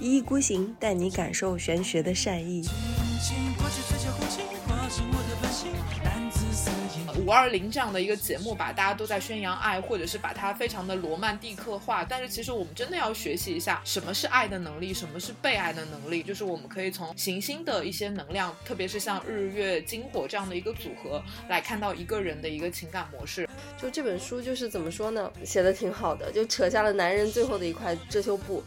一意孤行，带你感受玄学的善意。五二零这样的一个节目吧，大家都在宣扬爱，或者是把它非常的罗曼蒂克化。但是其实我们真的要学习一下，什么是爱的能力，什么是被爱的能力。就是我们可以从行星的一些能量，特别是像日月金火这样的一个组合，来看到一个人的一个情感模式。就这本书就是怎么说呢，写的挺好的，就扯下了男人最后的一块遮羞布。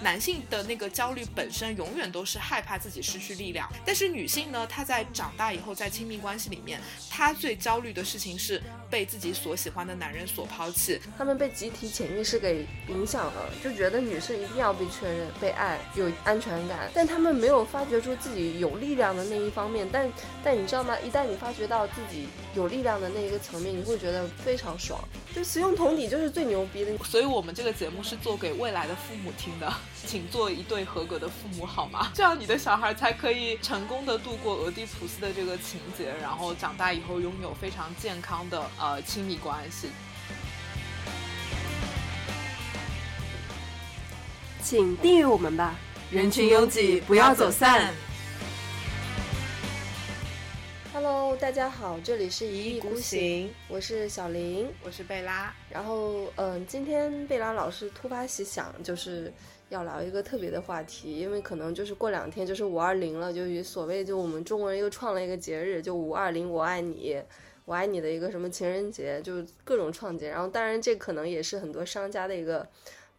男性的那个焦虑本身永远都是害怕自己失去力量，但是女性呢，她在长大以后，在亲密关系里面，她最焦虑的事情是被自己所喜欢的男人所抛弃。他们被集体潜意识给影响了，就觉得女生一定要被确认、被爱、有安全感，但他们没有发掘出自己有力量的那一方面。但但你知道吗？一旦你发掘到自己有力量的那一个层面，你会觉得非常爽。就使用同理就是最牛逼的。所以我们这个节目是做给未来的父母听的。请做一对合格的父母好吗？这样你的小孩才可以成功的度过俄狄浦斯的这个情节，然后长大以后拥有非常健康的呃亲密关系。请订阅我们吧，人群拥挤，不要走散。Hello，大家好，这里是一意孤行，我是小林，我是贝拉。然后嗯，今天贝拉老师突发奇想，就是。要聊一个特别的话题，因为可能就是过两天就是五二零了，就所谓就我们中国人又创了一个节日，就五二零我爱你，我爱你的一个什么情人节，就各种创节。然后当然这可能也是很多商家的一个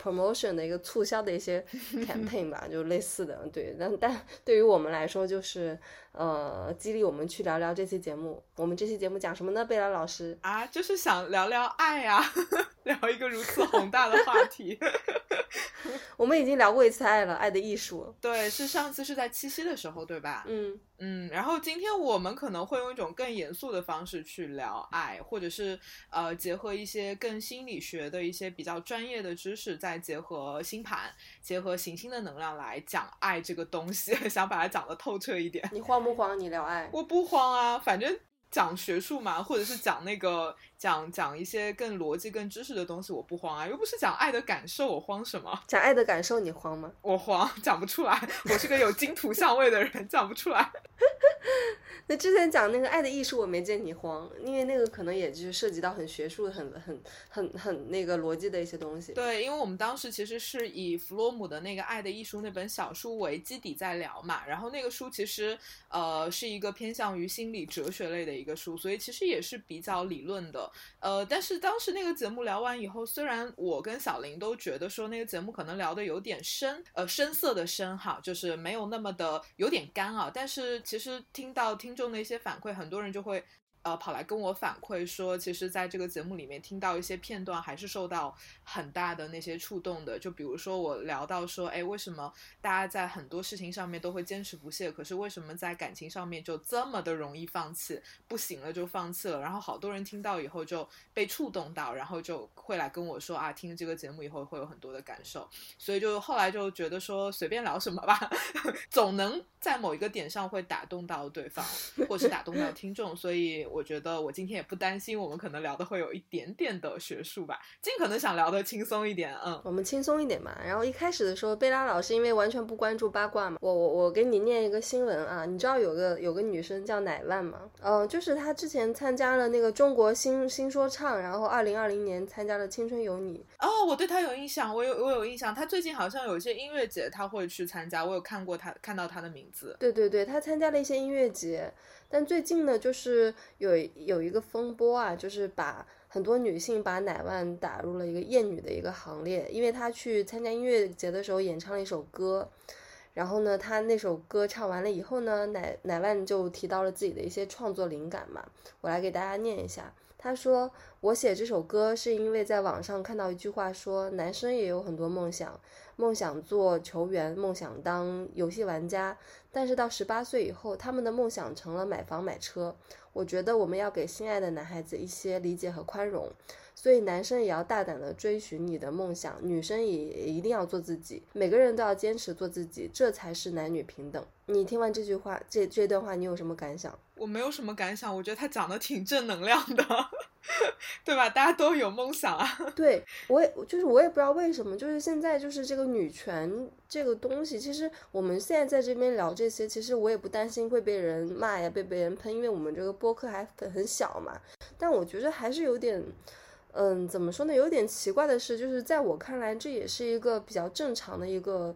promotion 的一个促销的一些 campaign 吧，就类似的。对，但但对于我们来说，就是呃激励我们去聊聊这期节目。我们这期节目讲什么呢？贝拉老师啊，就是想聊聊爱呀，聊一个如此宏大的话题。我们已经聊过一次爱了，爱的艺术。对，是上次是在七夕的时候，对吧？嗯嗯。然后今天我们可能会用一种更严肃的方式去聊爱，或者是呃结合一些更心理学的一些比较专业的知识，再结合星盘、结合行星的能量来讲爱这个东西，想把它讲得透彻一点。你慌不慌？你聊爱？我不慌啊，反正讲学术嘛，或者是讲那个。讲讲一些更逻辑、更知识的东西，我不慌啊，又不是讲爱的感受，我慌什么？讲爱的感受，你慌吗？我慌，讲不出来。我是个有金土相位的人，讲不出来。那之前讲那个爱的艺术，我没见你慌，因为那个可能也就是涉及到很学术、很很很很那个逻辑的一些东西。对，因为我们当时其实是以弗洛姆的那个《爱的艺术》那本小书为基底在聊嘛，然后那个书其实呃是一个偏向于心理哲学类的一个书，所以其实也是比较理论的。呃，但是当时那个节目聊完以后，虽然我跟小林都觉得说那个节目可能聊的有点深，呃，深色的深哈，就是没有那么的有点干啊，但是其实听到听众的一些反馈，很多人就会。呃，跑来跟我反馈说，其实在这个节目里面听到一些片段，还是受到很大的那些触动的。就比如说我聊到说，哎，为什么大家在很多事情上面都会坚持不懈，可是为什么在感情上面就这么的容易放弃，不行了就放弃了？然后好多人听到以后就被触动到，然后就会来跟我说啊，听这个节目以后会有很多的感受。所以就后来就觉得说，随便聊什么吧，总能在某一个点上会打动到对方，或是打动到听众。所以。我觉得我今天也不担心，我们可能聊的会有一点点的学术吧，尽可能想聊的轻松一点，嗯，我们轻松一点嘛。然后一开始的时候，贝拉老师因为完全不关注八卦嘛，我我我给你念一个新闻啊，你知道有个有个女生叫乃万吗？嗯，就是她之前参加了那个中国新新说唱，然后二零二零年参加了青春有你。哦，我对她有印象，我有我有印象，她最近好像有一些音乐节，她会去参加，我有看过她看到她的名字。对对对，她参加了一些音乐节。但最近呢，就是有有一个风波啊，就是把很多女性把乃万打入了一个厌女的一个行列，因为她去参加音乐节的时候演唱了一首歌，然后呢，她那首歌唱完了以后呢，乃乃万就提到了自己的一些创作灵感嘛，我来给大家念一下。他说：“我写这首歌是因为在网上看到一句话，说男生也有很多梦想，梦想做球员，梦想当游戏玩家，但是到十八岁以后，他们的梦想成了买房买车。我觉得我们要给心爱的男孩子一些理解和宽容，所以男生也要大胆的追寻你的梦想，女生也一定要做自己，每个人都要坚持做自己，这才是男女平等。”你听完这句话，这这段话，你有什么感想？我没有什么感想，我觉得他讲的挺正能量的，对吧？大家都有梦想啊。对我也就是我也不知道为什么，就是现在就是这个女权这个东西，其实我们现在在这边聊这些，其实我也不担心会被人骂呀，被别人喷，因为我们这个播客还很小嘛。但我觉得还是有点，嗯，怎么说呢？有点奇怪的是，就是在我看来，这也是一个比较正常的一个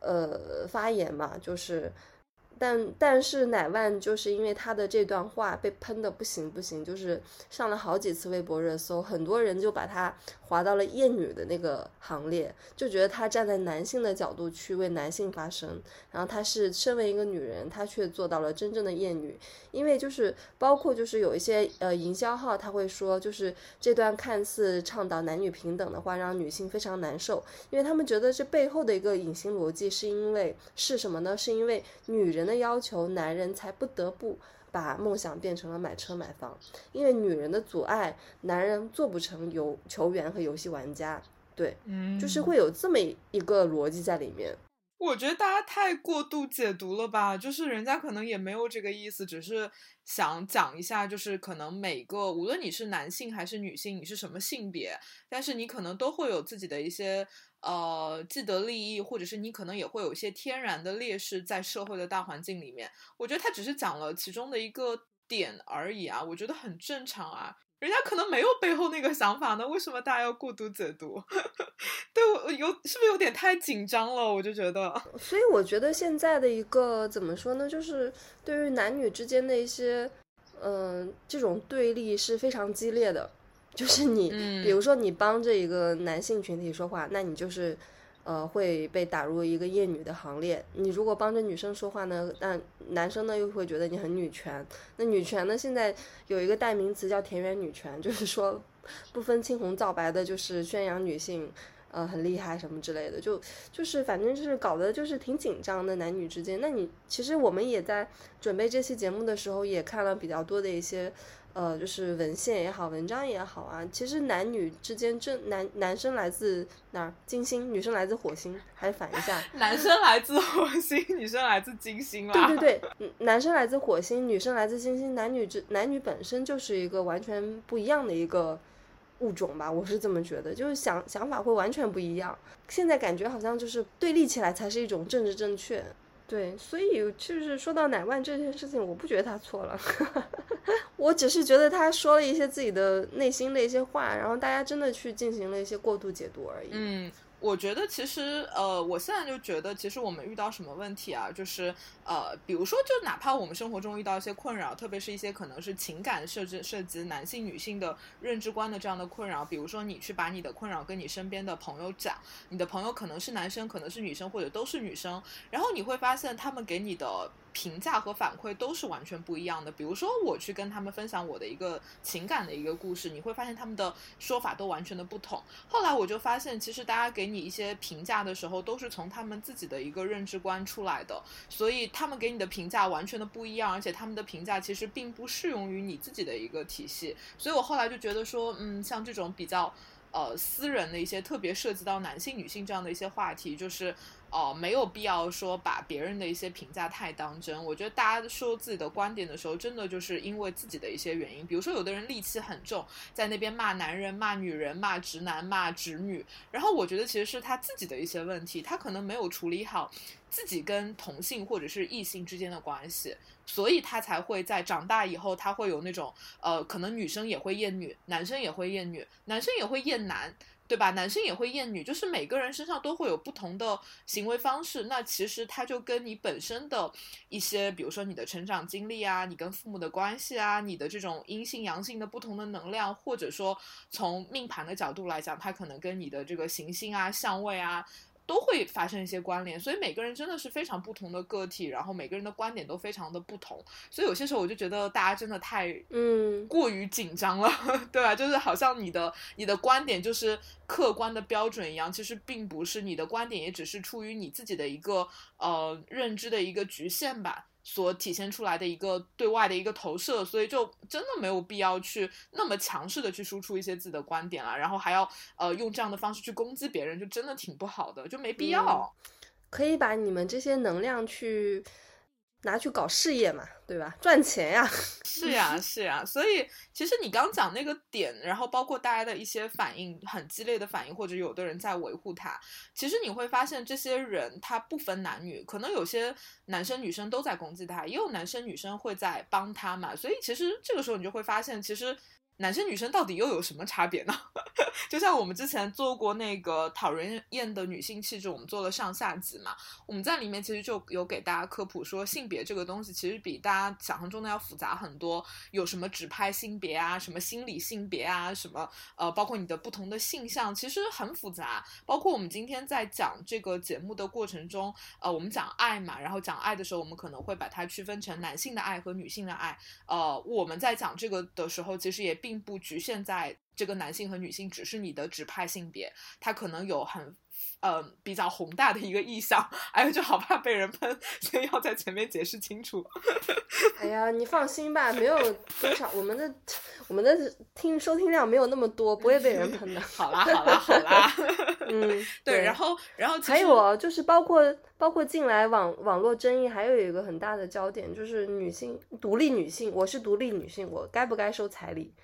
呃发言嘛，就是。但但是乃万就是因为他的这段话被喷的不行不行，就是上了好几次微博热搜，很多人就把他划到了厌女的那个行列，就觉得他站在男性的角度去为男性发声，然后他是身为一个女人，他却做到了真正的厌女。因为就是包括就是有一些呃营销号他会说，就是这段看似倡导男女平等的话，让女性非常难受，因为他们觉得这背后的一个隐形逻辑是因为是什么呢？是因为女人。的要求，男人才不得不把梦想变成了买车买房，因为女人的阻碍，男人做不成游球员和游戏玩家。对，嗯，就是会有这么一个逻辑在里面。我觉得大家太过度解读了吧，就是人家可能也没有这个意思，只是想讲一下，就是可能每个无论你是男性还是女性，你是什么性别，但是你可能都会有自己的一些。呃，既得利益，或者是你可能也会有一些天然的劣势在社会的大环境里面。我觉得他只是讲了其中的一个点而已啊，我觉得很正常啊。人家可能没有背后那个想法呢，为什么大家要过度解读？对我有是不是有点太紧张了？我就觉得，所以我觉得现在的一个怎么说呢，就是对于男女之间的一些嗯这种对立是非常激烈的。就是你，比如说你帮着一个男性群体说话，那你就是，呃，会被打入一个厌女的行列。你如果帮着女生说话呢，那男生呢又会觉得你很女权。那女权呢，现在有一个代名词叫田园女权，就是说不分青红皂白的，就是宣扬女性，呃，很厉害什么之类的。就就是反正就是搞得就是挺紧张的男女之间。那你其实我们也在准备这期节目的时候，也看了比较多的一些。呃，就是文献也好，文章也好啊，其实男女之间，正男男生来自哪儿？金星，女生来自火星，还是反一下？男生来自火星，女生来自金星啊？对对对，男生来自火星，女生来自金星，男女之男女本身就是一个完全不一样的一个物种吧，我是这么觉得，就是想想法会完全不一样。现在感觉好像就是对立起来才是一种政治正确。对，所以就是说到奶万这件事情，我不觉得他错了，我只是觉得他说了一些自己的内心的一些话，然后大家真的去进行了一些过度解读而已。嗯。我觉得其实，呃，我现在就觉得，其实我们遇到什么问题啊，就是，呃，比如说，就哪怕我们生活中遇到一些困扰，特别是一些可能是情感设置涉及男性、女性的认知观的这样的困扰，比如说你去把你的困扰跟你身边的朋友讲，你的朋友可能是男生，可能是女生，或者都是女生，然后你会发现他们给你的。评价和反馈都是完全不一样的。比如说，我去跟他们分享我的一个情感的一个故事，你会发现他们的说法都完全的不同。后来我就发现，其实大家给你一些评价的时候，都是从他们自己的一个认知观出来的，所以他们给你的评价完全的不一样，而且他们的评价其实并不适用于你自己的一个体系。所以我后来就觉得说，嗯，像这种比较呃私人的一些，特别涉及到男性、女性这样的一些话题，就是。哦，没有必要说把别人的一些评价太当真。我觉得大家说自己的观点的时候，真的就是因为自己的一些原因。比如说，有的人戾气很重，在那边骂男人、骂女人、骂直男、骂直女。然后我觉得其实是他自己的一些问题，他可能没有处理好自己跟同性或者是异性之间的关系，所以他才会在长大以后，他会有那种呃，可能女生也会厌女，男生也会厌女，男生也会厌男。对吧？男生也会厌女，就是每个人身上都会有不同的行为方式。那其实它就跟你本身的一些，比如说你的成长经历啊，你跟父母的关系啊，你的这种阴性阳性的不同的能量，或者说从命盘的角度来讲，它可能跟你的这个行星啊、相位啊。都会发生一些关联，所以每个人真的是非常不同的个体，然后每个人的观点都非常的不同，所以有些时候我就觉得大家真的太嗯过于紧张了，对吧？就是好像你的你的观点就是客观的标准一样，其实并不是，你的观点也只是出于你自己的一个呃认知的一个局限吧。所体现出来的一个对外的一个投射，所以就真的没有必要去那么强势的去输出一些自己的观点了，然后还要呃用这样的方式去攻击别人，就真的挺不好的，就没必要。可以把你们这些能量去拿去搞事业嘛，对吧？赚钱呀。是呀，是呀。所以其实你刚讲那个点，然后包括大家的一些反应，很激烈的反应，或者有的人在维护他，其实你会发现，这些人他不分男女，可能有些男生女生都在攻击他，也有男生女生会在帮他嘛。所以其实这个时候你就会发现，其实。男生女生到底又有什么差别呢？就像我们之前做过那个讨人厌的女性气质，我们做了上下集嘛。我们在里面其实就有给大家科普说，性别这个东西其实比大家想象中的要复杂很多。有什么指派性别啊，什么心理性别啊，什么呃，包括你的不同的性向，其实很复杂。包括我们今天在讲这个节目的过程中，呃，我们讲爱嘛，然后讲爱的时候，我们可能会把它区分成男性的爱和女性的爱。呃，我们在讲这个的时候，其实也。并不局限在这个男性和女性，只是你的指派性别，它可能有很，呃，比较宏大的一个意向。哎呀，就好怕被人喷，所以要在前面解释清楚。哎呀，你放心吧，没有多少，我们的我们的听收听量没有那么多，不会被人喷的。好啦，好啦，好啦。嗯，对，然后，然后还有就是包括包括近来网网络争议，还有一个很大的焦点就是女性独立女性，我是独立女性，我该不该收彩礼？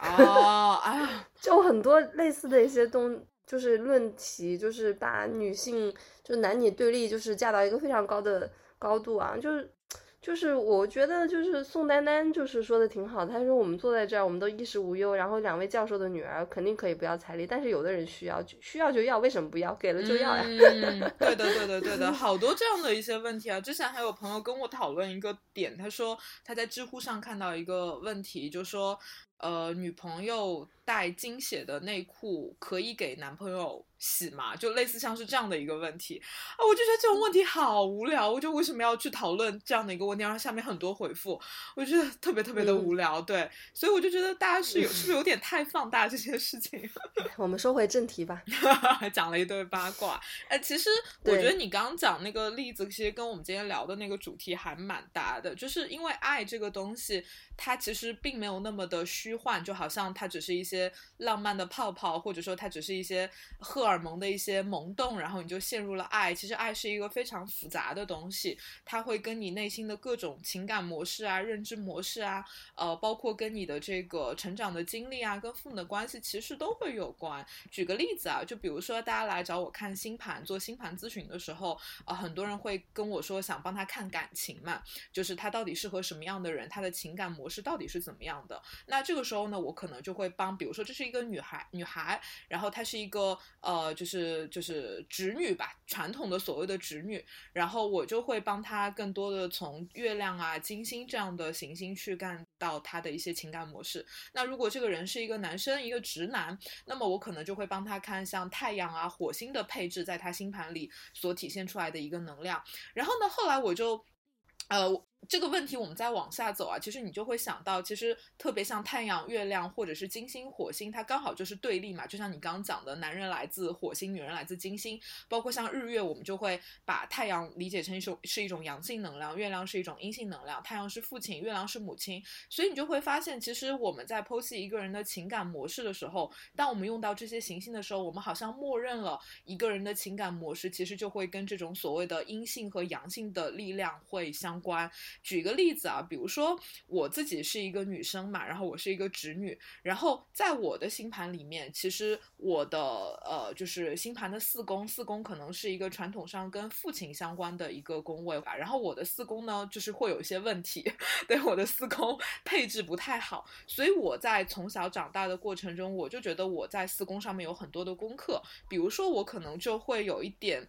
哦，哎呀，就很多类似的一些东，就是论题，就是把女性就男女对立，就是架到一个非常高的高度啊，就是。就是我觉得，就是宋丹丹就是说的挺好。她说我们坐在这儿，我们都衣食无忧，然后两位教授的女儿肯定可以不要彩礼，但是有的人需要，需要就要，为什么不要？给了就要呀。嗯，对的，对的，对的，好多这样的一些问题啊。之前还有朋友跟我讨论一个点，他说他在知乎上看到一个问题，就说呃，女朋友带精血的内裤可以给男朋友。洗吗，就类似像是这样的一个问题啊，我就觉得这种问题好无聊，我就为什么要去讨论这样的一个问题？然后下面很多回复，我觉得特别特别的无聊。对，所以我就觉得大家是有是不是有点太放大这件事情？我们说回正题吧，讲了一堆八卦。哎，其实我觉得你刚刚讲那个例子，其实跟我们今天聊的那个主题还蛮搭的，就是因为爱这个东西，它其实并没有那么的虚幻，就好像它只是一些浪漫的泡泡，或者说它只是一些荷。尔蒙的一些萌动，然后你就陷入了爱。其实爱是一个非常复杂的东西，它会跟你内心的各种情感模式啊、认知模式啊，呃，包括跟你的这个成长的经历啊、跟父母的关系，其实都会有关。举个例子啊，就比如说大家来找我看星盘、做星盘咨询的时候，啊，很多人会跟我说想帮他看感情嘛，就是他到底适合什么样的人，他的情感模式到底是怎么样的。那这个时候呢，我可能就会帮，比如说这是一个女孩，女孩，然后她是一个呃。就是就是侄女吧，传统的所谓的侄女，然后我就会帮她更多的从月亮啊、金星这样的行星去看到她的一些情感模式。那如果这个人是一个男生，一个直男，那么我可能就会帮他看像太阳啊、火星的配置，在他星盘里所体现出来的一个能量。然后呢，后来我就。呃，这个问题我们再往下走啊，其实你就会想到，其实特别像太阳、月亮或者是金星、火星，它刚好就是对立嘛。就像你刚刚讲的，男人来自火星，女人来自金星。包括像日月，我们就会把太阳理解成一种是一种阳性能量，月亮是一种阴性能量。太阳是父亲，月亮是母亲。所以你就会发现，其实我们在剖析一个人的情感模式的时候，当我们用到这些行星的时候，我们好像默认了一个人的情感模式，其实就会跟这种所谓的阴性和阳性的力量会相。关举一个例子啊，比如说我自己是一个女生嘛，然后我是一个直女，然后在我的星盘里面，其实我的呃就是星盘的四宫，四宫可能是一个传统上跟父亲相关的一个宫位吧，然后我的四宫呢就是会有一些问题，对我的四宫 配置不太好，所以我在从小长大的过程中，我就觉得我在四宫上面有很多的功课，比如说我可能就会有一点。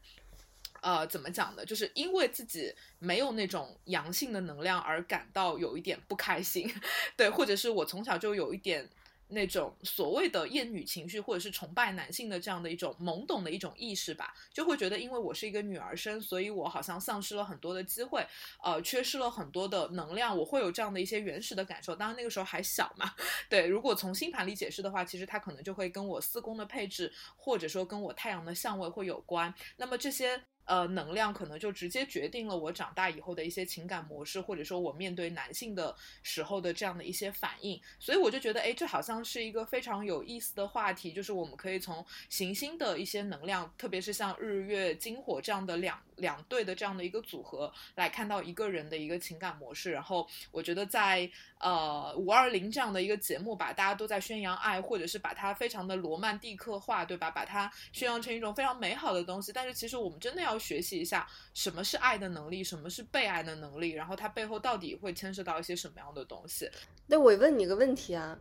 呃，怎么讲呢？就是因为自己没有那种阳性的能量而感到有一点不开心，对，或者是我从小就有一点那种所谓的厌女情绪，或者是崇拜男性的这样的一种懵懂的一种意识吧，就会觉得因为我是一个女儿身，所以我好像丧失了很多的机会，呃，缺失了很多的能量，我会有这样的一些原始的感受。当然那个时候还小嘛，对。如果从星盘里解释的话，其实它可能就会跟我四宫的配置，或者说跟我太阳的相位会有关。那么这些。呃，能量可能就直接决定了我长大以后的一些情感模式，或者说我面对男性的时候的这样的一些反应。所以我就觉得，哎，这好像是一个非常有意思的话题，就是我们可以从行星的一些能量，特别是像日月金火这样的两两对的这样的一个组合来看到一个人的一个情感模式。然后我觉得在呃五二零这样的一个节目吧，大家都在宣扬爱，或者是把它非常的罗曼蒂克化，对吧？把它宣扬成一种非常美好的东西。但是其实我们真的要学习一下什么是爱的能力，什么是被爱的能力，然后它背后到底会牵涉到一些什么样的东西。那我问你个问题啊，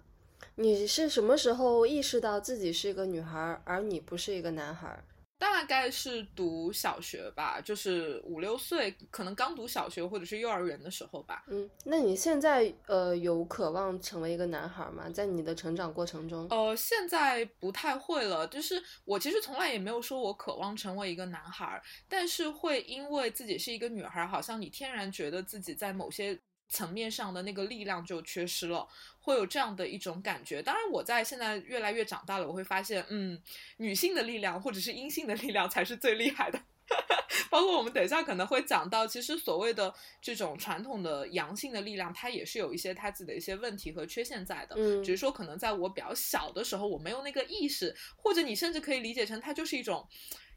你是什么时候意识到自己是一个女孩，而你不是一个男孩？大概是读小学吧，就是五六岁，可能刚读小学或者是幼儿园的时候吧。嗯，那你现在呃有渴望成为一个男孩吗？在你的成长过程中？呃，现在不太会了。就是我其实从来也没有说我渴望成为一个男孩，但是会因为自己是一个女孩，好像你天然觉得自己在某些层面上的那个力量就缺失了。会有这样的一种感觉。当然，我在现在越来越长大了，我会发现，嗯，女性的力量或者是阴性的力量才是最厉害的。包括我们等一下可能会讲到，其实所谓的这种传统的阳性的力量，它也是有一些它自己的一些问题和缺陷在的。嗯，只是说可能在我比较小的时候，我没有那个意识，或者你甚至可以理解成它就是一种。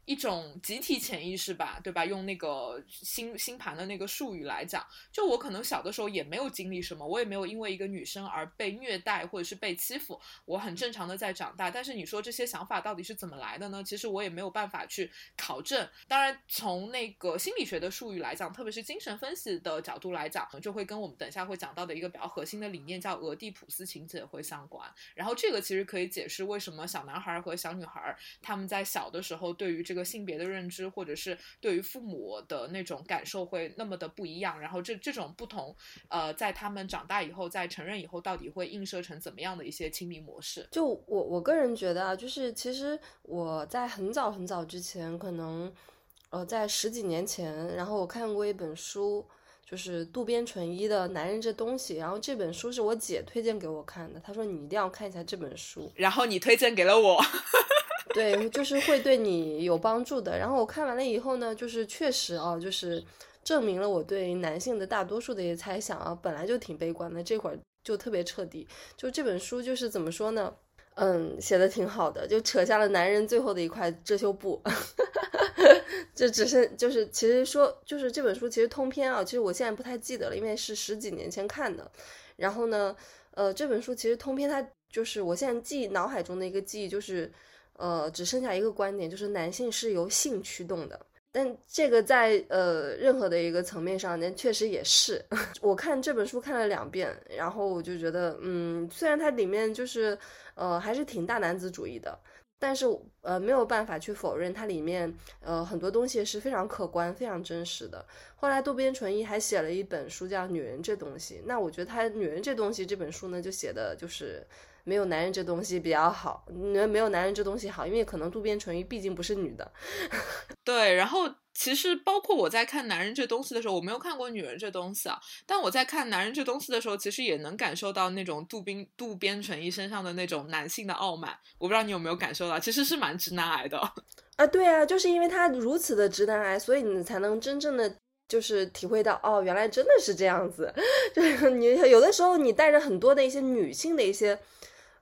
一种集体潜意识吧，对吧？用那个星星盘的那个术语来讲，就我可能小的时候也没有经历什么，我也没有因为一个女生而被虐待或者是被欺负，我很正常的在长大。但是你说这些想法到底是怎么来的呢？其实我也没有办法去考证。当然，从那个心理学的术语来讲，特别是精神分析的角度来讲，就会跟我们等下会讲到的一个比较核心的理念叫俄狄浦斯情节会相关。然后这个其实可以解释为什么小男孩和小女孩他们在小的时候对于这个性别的认知，或者是对于父母的那种感受会那么的不一样，然后这这种不同，呃，在他们长大以后，在成人以后，到底会映射成怎么样的一些亲密模式？就我我个人觉得啊，就是其实我在很早很早之前，可能呃在十几年前，然后我看过一本书，就是渡边淳一的《男人这东西》，然后这本书是我姐推荐给我看的，她说你一定要看一下这本书，然后你推荐给了我。对，就是会对你有帮助的。然后我看完了以后呢，就是确实啊，就是证明了我对男性的大多数的一些猜想啊，本来就挺悲观的，这会儿就特别彻底。就这本书就是怎么说呢？嗯，写的挺好的，就扯下了男人最后的一块遮羞布。就只是就是其实说就是这本书其实通篇啊，其实我现在不太记得了，因为是十几年前看的。然后呢，呃，这本书其实通篇它就是我现在记脑海中的一个记忆就是。呃，只剩下一个观点，就是男性是由性驱动的。但这个在呃任何的一个层面上，那确实也是。我看这本书看了两遍，然后我就觉得，嗯，虽然它里面就是呃还是挺大男子主义的，但是呃没有办法去否认它里面呃很多东西是非常客观、非常真实的。后来渡边淳一还写了一本书叫《女人这东西》，那我觉得他《女人这东西》这本书呢，就写的就是。没有男人这东西比较好，没没有男人这东西好，因为可能渡边淳一毕竟不是女的。对，然后其实包括我在看男人这东西的时候，我没有看过女人这东西啊，但我在看男人这东西的时候，其实也能感受到那种渡边渡边淳一身上的那种男性的傲慢。我不知道你有没有感受到，其实是蛮直男癌的。啊，对啊，就是因为他如此的直男癌，所以你才能真正的就是体会到，哦，原来真的是这样子。就是你有的时候你带着很多的一些女性的一些。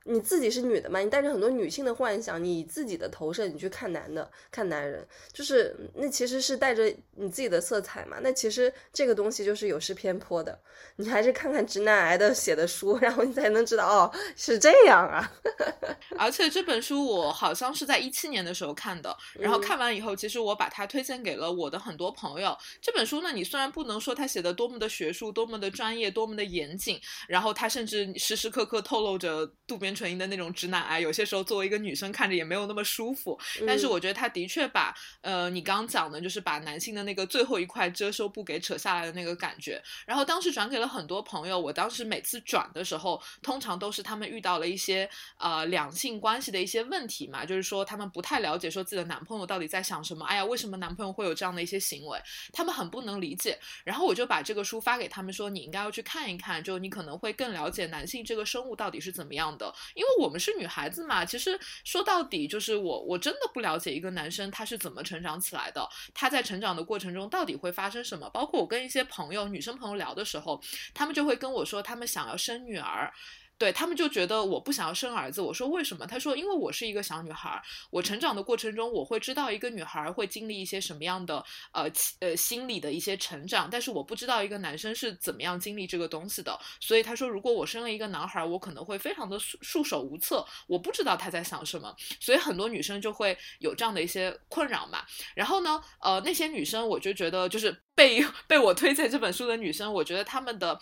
你自己是女的嘛？你带着很多女性的幻想，你自己的投射，你去看男的，看男人，就是那其实是带着你自己的色彩嘛。那其实这个东西就是有失偏颇的。你还是看看直男癌的写的书，然后你才能知道哦，是这样啊。而且这本书我好像是在一七年的时候看的，然后看完以后，其实我把它推荐给了我的很多朋友。这本书呢，你虽然不能说它写的多么的学术、多么的专业、多么的严谨，然后它甚至时时刻刻透露着渡边。纯音的那种直男癌，有些时候作为一个女生看着也没有那么舒服。但是我觉得他的确把呃你刚刚讲的，就是把男性的那个最后一块遮羞布给扯下来的那个感觉。然后当时转给了很多朋友，我当时每次转的时候，通常都是他们遇到了一些呃两性关系的一些问题嘛，就是说他们不太了解说自己的男朋友到底在想什么。哎呀，为什么男朋友会有这样的一些行为？他们很不能理解。然后我就把这个书发给他们说，你应该要去看一看，就你可能会更了解男性这个生物到底是怎么样的。因为我们是女孩子嘛，其实说到底就是我，我真的不了解一个男生他是怎么成长起来的，他在成长的过程中到底会发生什么。包括我跟一些朋友、女生朋友聊的时候，他们就会跟我说，他们想要生女儿。对他们就觉得我不想要生儿子。我说为什么？他说因为我是一个小女孩，我成长的过程中我会知道一个女孩会经历一些什么样的呃呃心理的一些成长，但是我不知道一个男生是怎么样经历这个东西的。所以他说，如果我生了一个男孩，我可能会非常的束束手无策，我不知道他在想什么。所以很多女生就会有这样的一些困扰嘛。然后呢，呃，那些女生我就觉得就是被 被我推荐这本书的女生，我觉得她们的。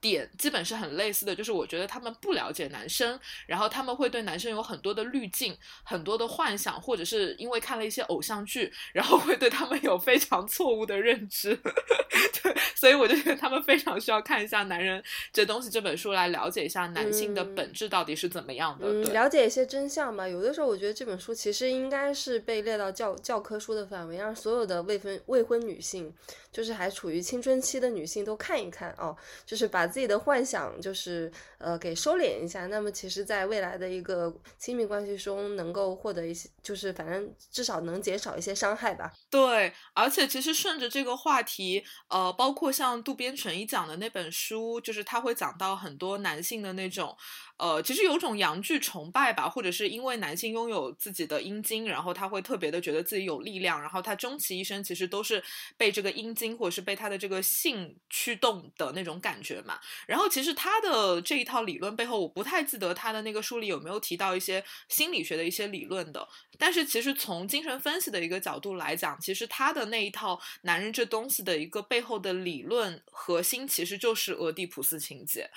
点基本是很类似的，就是我觉得他们不了解男生，然后他们会对男生有很多的滤镜、很多的幻想，或者是因为看了一些偶像剧，然后会对他们有非常错误的认知。对，所以我就觉得他们非常需要看一下《男人这东西》这本书来了解一下男性的本质到底是怎么样的，了解一些真相吧。有的时候我觉得这本书其实应该是被列到教教科书的范围，让所有的未婚未婚女性。就是还处于青春期的女性都看一看哦，就是把自己的幻想就是呃给收敛一下。那么其实，在未来的一个亲密关系中，能够获得一些，就是反正至少能减少一些伤害吧。对，而且其实顺着这个话题，呃，包括像渡边淳一讲的那本书，就是他会讲到很多男性的那种。呃，其实有种阳具崇拜吧，或者是因为男性拥有自己的阴茎，然后他会特别的觉得自己有力量，然后他终其一生其实都是被这个阴茎或者是被他的这个性驱动的那种感觉嘛。然后其实他的这一套理论背后，我不太记得他的那个书里有没有提到一些心理学的一些理论的。但是其实从精神分析的一个角度来讲，其实他的那一套男人这东西的一个背后的理论核心，其实就是俄狄浦斯情节。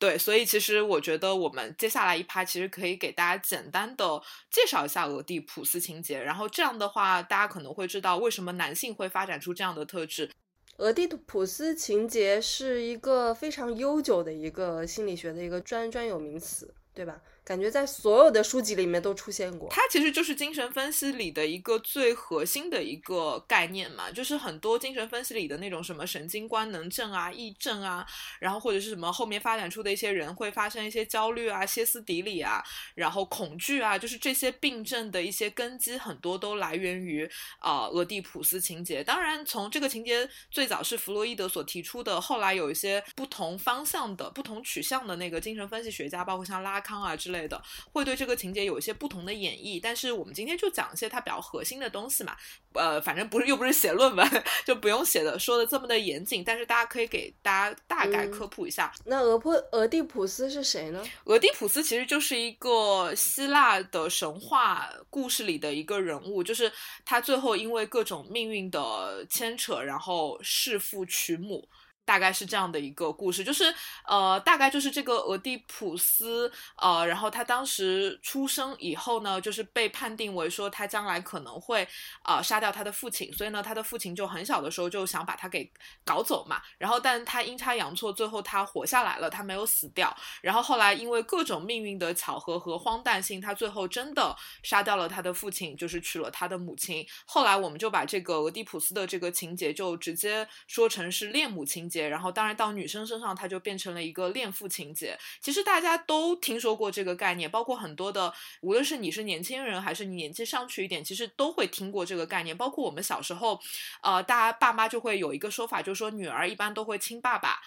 对，所以其实我觉得我们接下来一趴其实可以给大家简单的介绍一下俄狄浦斯情节，然后这样的话，大家可能会知道为什么男性会发展出这样的特质。俄狄浦斯情节是一个非常悠久的一个心理学的一个专专有名词，对吧？感觉在所有的书籍里面都出现过，它其实就是精神分析里的一个最核心的一个概念嘛，就是很多精神分析里的那种什么神经官能症啊、癔症啊，然后或者是什么后面发展出的一些人会发生一些焦虑啊、歇斯底里啊，然后恐惧啊，就是这些病症的一些根基很多都来源于啊俄狄浦斯情节。当然，从这个情节最早是弗洛伊德所提出的，后来有一些不同方向的不同取向的那个精神分析学家，包括像拉康啊之类。的会对这个情节有一些不同的演绎，但是我们今天就讲一些它比较核心的东西嘛。呃，反正不是又不是写论文，就不用写的说的这么的严谨，但是大家可以给大家大概科普一下。那俄普俄狄浦斯是谁呢？俄狄浦斯其实就是一个希腊的神话故事里的一个人物，就是他最后因为各种命运的牵扯，然后弑父娶母。大概是这样的一个故事，就是呃，大概就是这个俄狄浦斯，呃，然后他当时出生以后呢，就是被判定为说他将来可能会啊杀掉他的父亲，所以呢，他的父亲就很小的时候就想把他给搞走嘛，然后但他阴差阳错，最后他活下来了，他没有死掉，然后后来因为各种命运的巧合和荒诞性，他最后真的杀掉了他的父亲，就是娶了他的母亲。后来我们就把这个俄狄浦斯的这个情节就直接说成是恋母情节。然后，当然到女生身上，它就变成了一个恋父情节。其实大家都听说过这个概念，包括很多的，无论是你是年轻人，还是你年纪上去一点，其实都会听过这个概念。包括我们小时候，呃，大家爸妈就会有一个说法，就是说女儿一般都会亲爸爸，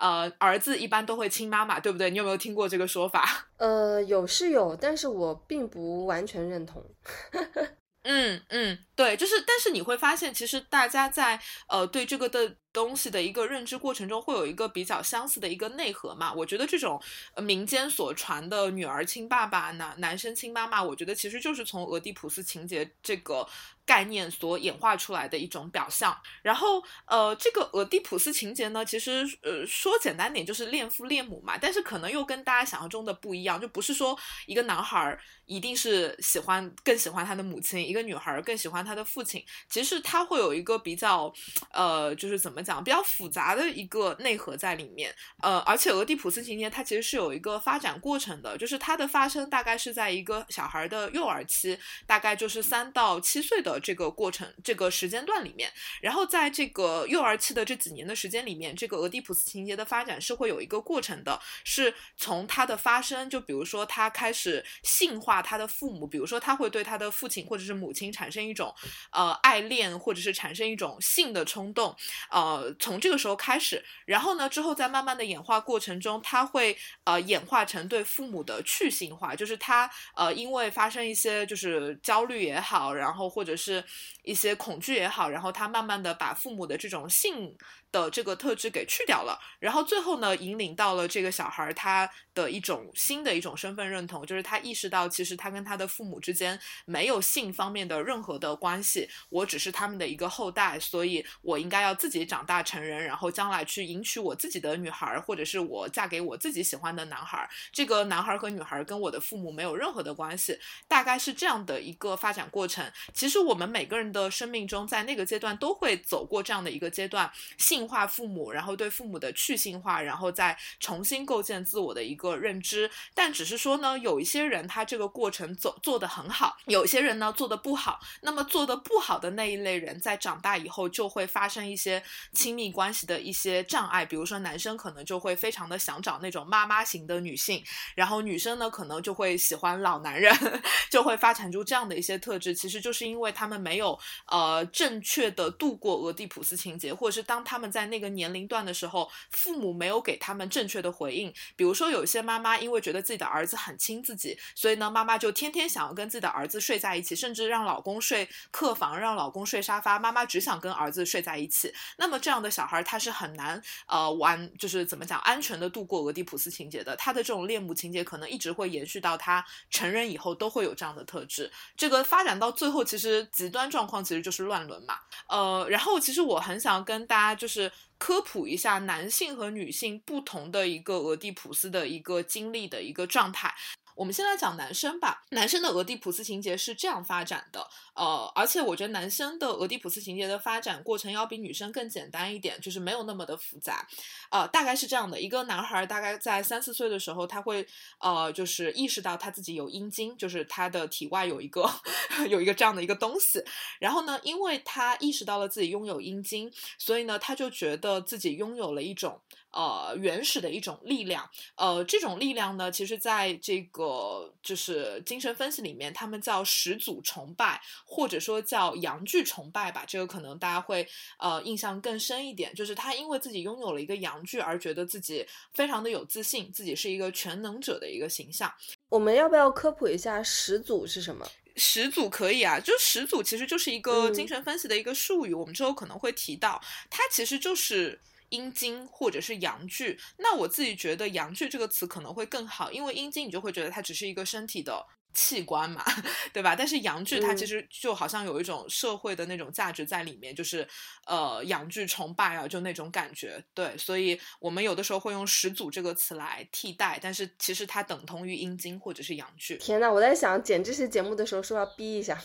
呃，儿子一般都会亲妈妈，对不对？你有没有听过这个说法？呃，有是有，但是我并不完全认同。嗯嗯，对，就是，但是你会发现，其实大家在呃对这个的东西的一个认知过程中，会有一个比较相似的一个内核嘛。我觉得这种民间所传的女儿亲爸爸，男男生亲妈妈，我觉得其实就是从俄狄浦斯情节这个。概念所演化出来的一种表象，然后呃，这个俄狄浦斯情节呢，其实呃说简单点就是恋父恋母嘛，但是可能又跟大家想象中的不一样，就不是说一个男孩一定是喜欢更喜欢他的母亲，一个女孩更喜欢他的父亲，其实他会有一个比较呃，就是怎么讲，比较复杂的一个内核在里面，呃，而且俄狄浦斯情节它其实是有一个发展过程的，就是它的发生大概是在一个小孩的幼儿期，大概就是三到七岁的。这个过程，这个时间段里面，然后在这个幼儿期的这几年的时间里面，这个俄狄浦斯情节的发展是会有一个过程的，是从他的发生，就比如说他开始性化他的父母，比如说他会对他的父亲或者是母亲产生一种呃爱恋，或者是产生一种性的冲动，呃，呃，从这个时候开始，然后呢，之后在慢慢的演化过程中，他会呃演化成对父母的去性化，就是他呃因为发生一些就是焦虑也好，然后或者是一些恐惧也好，然后他慢慢的把父母的这种性。的这个特质给去掉了，然后最后呢，引领到了这个小孩儿他的一种新的一种身份认同，就是他意识到其实他跟他的父母之间没有性方面的任何的关系，我只是他们的一个后代，所以我应该要自己长大成人，然后将来去迎娶我自己的女孩儿，或者是我嫁给我自己喜欢的男孩儿。这个男孩儿和女孩儿跟我的父母没有任何的关系，大概是这样的一个发展过程。其实我们每个人的生命中，在那个阶段都会走过这样的一个阶段，性。性化父母，然后对父母的去性化，然后再重新构建自我的一个认知。但只是说呢，有一些人他这个过程走做得很好，有些人呢做得不好。那么做得不好的那一类人，在长大以后就会发生一些亲密关系的一些障碍。比如说男生可能就会非常的想找那种妈妈型的女性，然后女生呢可能就会喜欢老男人，就会发展出这样的一些特质。其实就是因为他们没有呃正确的度过俄狄浦斯情节，或者是当他们。在那个年龄段的时候，父母没有给他们正确的回应。比如说，有些妈妈因为觉得自己的儿子很亲自己，所以呢，妈妈就天天想要跟自己的儿子睡在一起，甚至让老公睡客房，让老公睡沙发。妈妈只想跟儿子睡在一起。那么这样的小孩，他是很难呃玩，就是怎么讲，安全的度过俄狄浦斯情节的。他的这种恋母情节可能一直会延续到他成人以后，都会有这样的特质。这个发展到最后，其实极端状况其实就是乱伦嘛。呃，然后其实我很想跟大家就是。是科普一下男性和女性不同的一个俄狄浦斯的一个经历的一个状态。我们先来讲男生吧。男生的俄狄浦斯情节是这样发展的，呃，而且我觉得男生的俄狄浦斯情节的发展过程要比女生更简单一点，就是没有那么的复杂。呃，大概是这样的：一个男孩大概在三四岁的时候，他会呃，就是意识到他自己有阴茎，就是他的体外有一个 有一个这样的一个东西。然后呢，因为他意识到了自己拥有阴茎，所以呢，他就觉得自己拥有了一种。呃，原始的一种力量，呃，这种力量呢，其实在这个就是精神分析里面，他们叫始祖崇拜，或者说叫阳具崇拜吧。这个可能大家会呃印象更深一点，就是他因为自己拥有了一个阳具，而觉得自己非常的有自信，自己是一个全能者的一个形象。我们要不要科普一下始祖是什么？始祖可以啊，就始祖其实就是一个精神分析的一个术语，我们之后可能会提到，它其实就是。阴茎或者是阳具，那我自己觉得“阳具”这个词可能会更好，因为阴茎你就会觉得它只是一个身体的。器官嘛，对吧？但是阳具它其实就好像有一种社会的那种价值在里面，就是呃阳具崇拜啊，就那种感觉。对，所以我们有的时候会用始祖这个词来替代，但是其实它等同于阴茎或者是阳具。天呐，我在想剪这期节目的时候说要逼一下，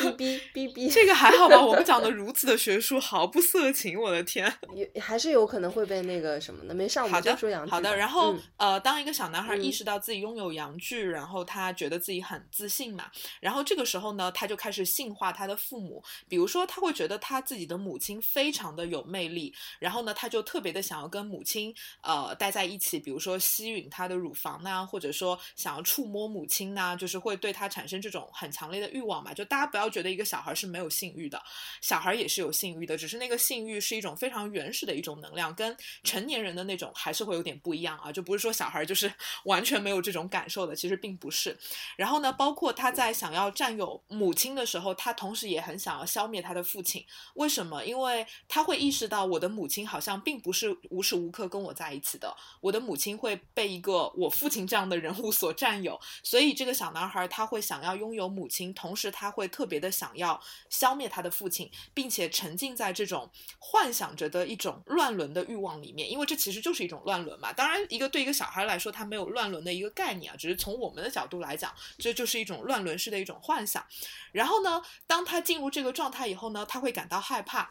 逼逼逼逼。这个还好吧？我们讲的 如此的学术，毫不色情，我的天。有还是有可能会被那个什么的，没上我们就说阳具。好的，然后呃，当一个小男孩意识到自己拥有阳具，然后他觉得自己很。自信嘛，然后这个时候呢，他就开始性化他的父母，比如说他会觉得他自己的母亲非常的有魅力，然后呢，他就特别的想要跟母亲呃待在一起，比如说吸吮她的乳房呐，或者说想要触摸母亲呐，就是会对他产生这种很强烈的欲望嘛。就大家不要觉得一个小孩是没有性欲的，小孩也是有性欲的，只是那个性欲是一种非常原始的一种能量，跟成年人的那种还是会有点不一样啊，就不是说小孩就是 完全没有这种感受的，其实并不是。然后然后呢，包括他在想要占有母亲的时候，他同时也很想要消灭他的父亲。为什么？因为他会意识到我的母亲好像并不是无时无刻跟我在一起的，我的母亲会被一个我父亲这样的人物所占有。所以这个小男孩他会想要拥有母亲，同时他会特别的想要消灭他的父亲，并且沉浸在这种幻想着的一种乱伦的欲望里面。因为这其实就是一种乱伦嘛。当然，一个对一个小孩来说，他没有乱伦的一个概念啊，只是从我们的角度来讲，这就是一种。乱伦式的一种幻想，然后呢，当他进入这个状态以后呢，他会感到害怕。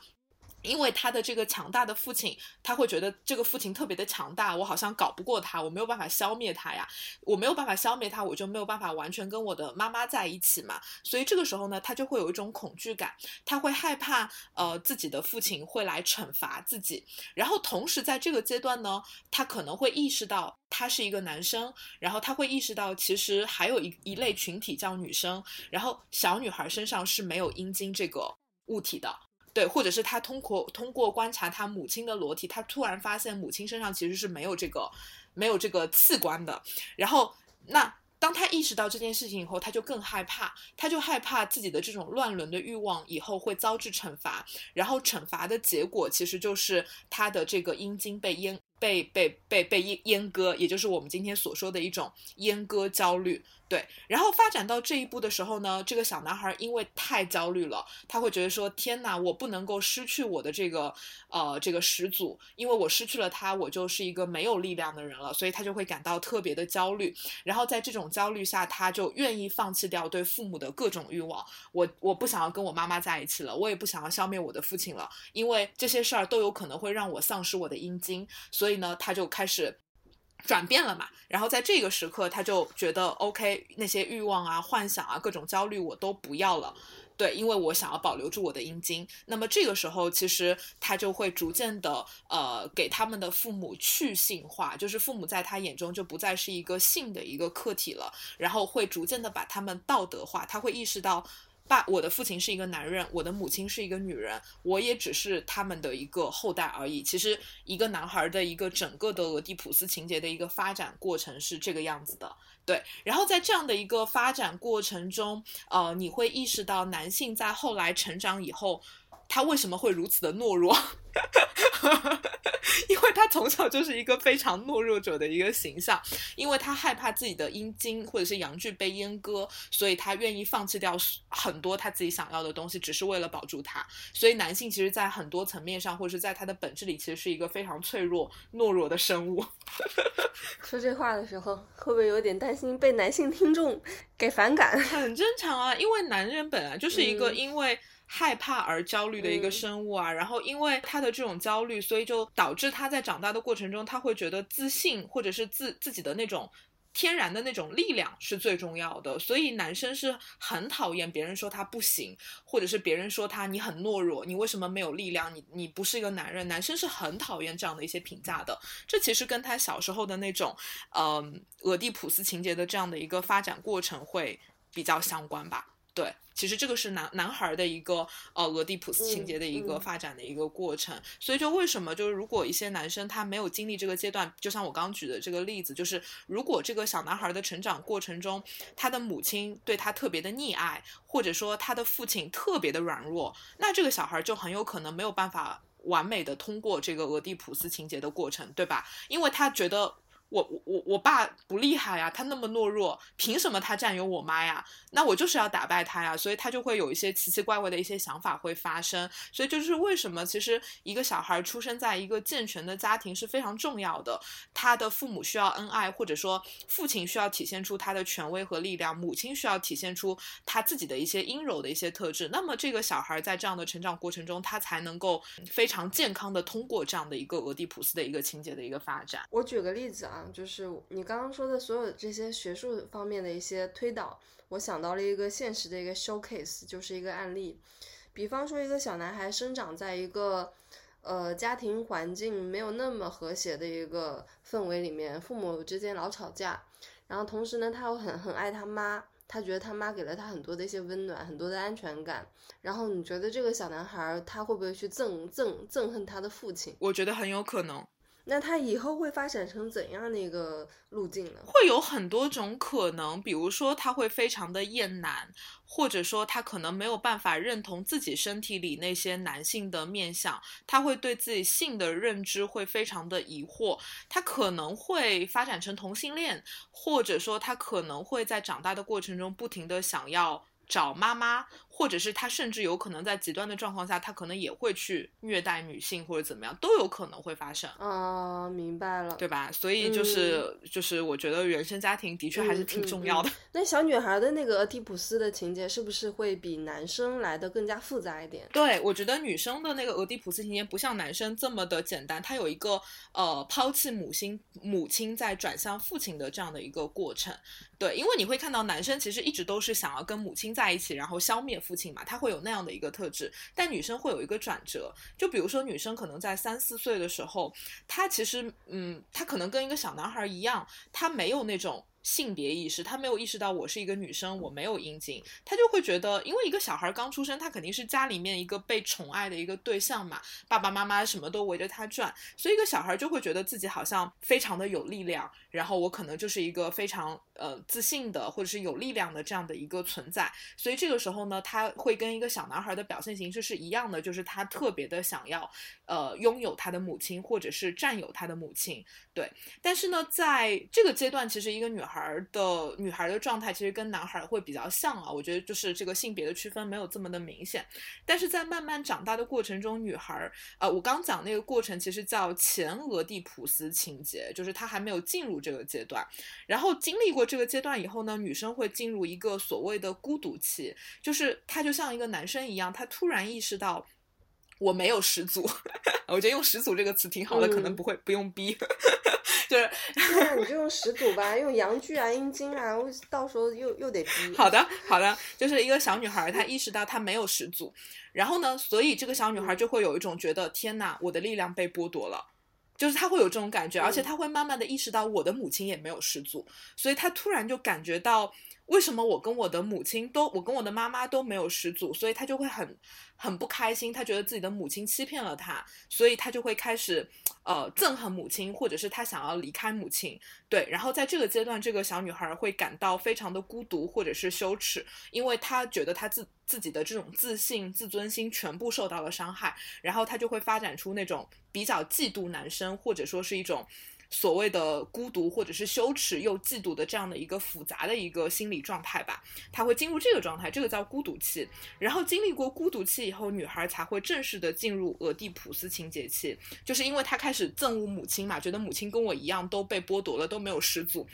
因为他的这个强大的父亲，他会觉得这个父亲特别的强大，我好像搞不过他，我没有办法消灭他呀，我没有办法消灭他，我就没有办法完全跟我的妈妈在一起嘛。所以这个时候呢，他就会有一种恐惧感，他会害怕呃自己的父亲会来惩罚自己。然后同时在这个阶段呢，他可能会意识到他是一个男生，然后他会意识到其实还有一一类群体叫女生，然后小女孩身上是没有阴茎这个物体的。对，或者是他通过通过观察他母亲的裸体，他突然发现母亲身上其实是没有这个没有这个器官的，然后那。当他意识到这件事情以后，他就更害怕，他就害怕自己的这种乱伦的欲望以后会遭致惩罚，然后惩罚的结果其实就是他的这个阴茎被阉、被被被被阉阉割，也就是我们今天所说的一种阉割焦虑。对，然后发展到这一步的时候呢，这个小男孩因为太焦虑了，他会觉得说：天哪，我不能够失去我的这个呃这个始祖，因为我失去了他，我就是一个没有力量的人了，所以他就会感到特别的焦虑。然后在这种焦虑下，他就愿意放弃掉对父母的各种欲望。我我不想要跟我妈妈在一起了，我也不想要消灭我的父亲了，因为这些事儿都有可能会让我丧失我的阴茎。所以呢，他就开始。转变了嘛，然后在这个时刻，他就觉得 OK，那些欲望啊、幻想啊、各种焦虑我都不要了，对，因为我想要保留住我的阴茎。那么这个时候，其实他就会逐渐的呃，给他们的父母去性化，就是父母在他眼中就不再是一个性的一个客体了，然后会逐渐的把他们道德化，他会意识到。爸，我的父亲是一个男人，我的母亲是一个女人，我也只是他们的一个后代而已。其实，一个男孩的一个整个的俄狄浦斯情节的一个发展过程是这个样子的，对。然后在这样的一个发展过程中，呃，你会意识到男性在后来成长以后。他为什么会如此的懦弱？因为他从小就是一个非常懦弱者的一个形象，因为他害怕自己的阴茎或者是阳具被阉割，所以他愿意放弃掉很多他自己想要的东西，只是为了保住他。所以男性其实，在很多层面上，或者是在他的本质里，其实是一个非常脆弱、懦弱的生物。说这话的时候，会不会有点担心被男性听众给反感？很正常啊，因为男人本来就是一个因为。害怕而焦虑的一个生物啊，然后因为他的这种焦虑，所以就导致他在长大的过程中，他会觉得自信或者是自自己的那种天然的那种力量是最重要的。所以男生是很讨厌别人说他不行，或者是别人说他你很懦弱，你为什么没有力量？你你不是一个男人，男生是很讨厌这样的一些评价的。这其实跟他小时候的那种，嗯，俄狄浦斯情节的这样的一个发展过程会比较相关吧。对，其实这个是男男孩的一个呃俄狄浦斯情节的一个发展的一个过程，所以就为什么就是如果一些男生他没有经历这个阶段，就像我刚举的这个例子，就是如果这个小男孩的成长过程中，他的母亲对他特别的溺爱，或者说他的父亲特别的软弱，那这个小孩就很有可能没有办法完美的通过这个俄狄浦斯情节的过程，对吧？因为他觉得。我我我我爸不厉害呀，他那么懦弱，凭什么他占有我妈呀？那我就是要打败他呀，所以他就会有一些奇奇怪怪的一些想法会发生。所以就是为什么其实一个小孩出生在一个健全的家庭是非常重要的，他的父母需要恩爱，或者说父亲需要体现出他的权威和力量，母亲需要体现出他自己的一些阴柔的一些特质。那么这个小孩在这样的成长过程中，他才能够非常健康的通过这样的一个俄狄浦斯的一个情节的一个发展。我举个例子啊。就是你刚刚说的所有这些学术方面的一些推导，我想到了一个现实的一个 showcase，就是一个案例。比方说，一个小男孩生长在一个呃家庭环境没有那么和谐的一个氛围里面，父母之间老吵架，然后同时呢，他又很很爱他妈，他觉得他妈给了他很多的一些温暖，很多的安全感。然后你觉得这个小男孩他会不会去憎憎憎恨他的父亲？我觉得很有可能。那他以后会发展成怎样的一个路径呢？会有很多种可能，比如说他会非常的厌男，或者说他可能没有办法认同自己身体里那些男性的面相，他会对自己性的认知会非常的疑惑，他可能会发展成同性恋，或者说他可能会在长大的过程中不停的想要找妈妈。或者是他甚至有可能在极端的状况下，他可能也会去虐待女性或者怎么样，都有可能会发生。啊，明白了，对吧？所以就是就是，我觉得原生家庭的确还是挺重要的。那小女孩的那个俄狄浦斯的情节是不是会比男生来的更加复杂一点？对，我觉得女生的那个俄狄浦斯情节不像男生这么的简单，它有一个呃抛弃母亲母亲再转向父亲的这样的一个过程。对，因为你会看到男生其实一直都是想要跟母亲在一起，然后消灭。父亲嘛，他会有那样的一个特质，但女生会有一个转折，就比如说女生可能在三四岁的时候，她其实，嗯，她可能跟一个小男孩一样，她没有那种。性别意识，他没有意识到我是一个女生，我没有阴茎，他就会觉得，因为一个小孩刚出生，他肯定是家里面一个被宠爱的一个对象嘛，爸爸妈妈什么都围着他转，所以一个小孩就会觉得自己好像非常的有力量，然后我可能就是一个非常呃自信的或者是有力量的这样的一个存在，所以这个时候呢，他会跟一个小男孩的表现形式是一样的，就是他特别的想要呃拥有他的母亲或者是占有他的母亲，对，但是呢，在这个阶段，其实一个女孩的女孩儿的状态其实跟男孩儿会比较像啊，我觉得就是这个性别的区分没有这么的明显，但是在慢慢长大的过程中，女孩儿呃，我刚讲那个过程其实叫前俄狄浦斯情节，就是她还没有进入这个阶段，然后经历过这个阶段以后呢，女生会进入一个所谓的孤独期，就是她就像一个男生一样，她突然意识到。我没有始祖，我觉得用始祖这个词挺好的，可能不会不用逼，就是那你就用始祖吧，用阳具啊、阴茎啊，我到时候又又得逼。好的，好的，就是一个小女孩，她意识到她没有始祖，然后呢，所以这个小女孩就会有一种觉得天哪，我的力量被剥夺了，就是他会有这种感觉，而且他会慢慢的意识到我的母亲也没有十足，所以他突然就感觉到。为什么我跟我的母亲都，我跟我的妈妈都没有始祖，所以他就会很很不开心，他觉得自己的母亲欺骗了他，所以他就会开始，呃，憎恨母亲，或者是他想要离开母亲，对，然后在这个阶段，这个小女孩会感到非常的孤独或者是羞耻，因为她觉得她自自己的这种自信、自尊心全部受到了伤害，然后她就会发展出那种比较嫉妒男生，或者说是一种。所谓的孤独或者是羞耻又嫉妒的这样的一个复杂的一个心理状态吧，他会进入这个状态，这个叫孤独期。然后经历过孤独期以后，女孩才会正式的进入俄狄浦斯情节期，就是因为她开始憎恶母亲嘛，觉得母亲跟我一样都被剥夺了，都没有始祖。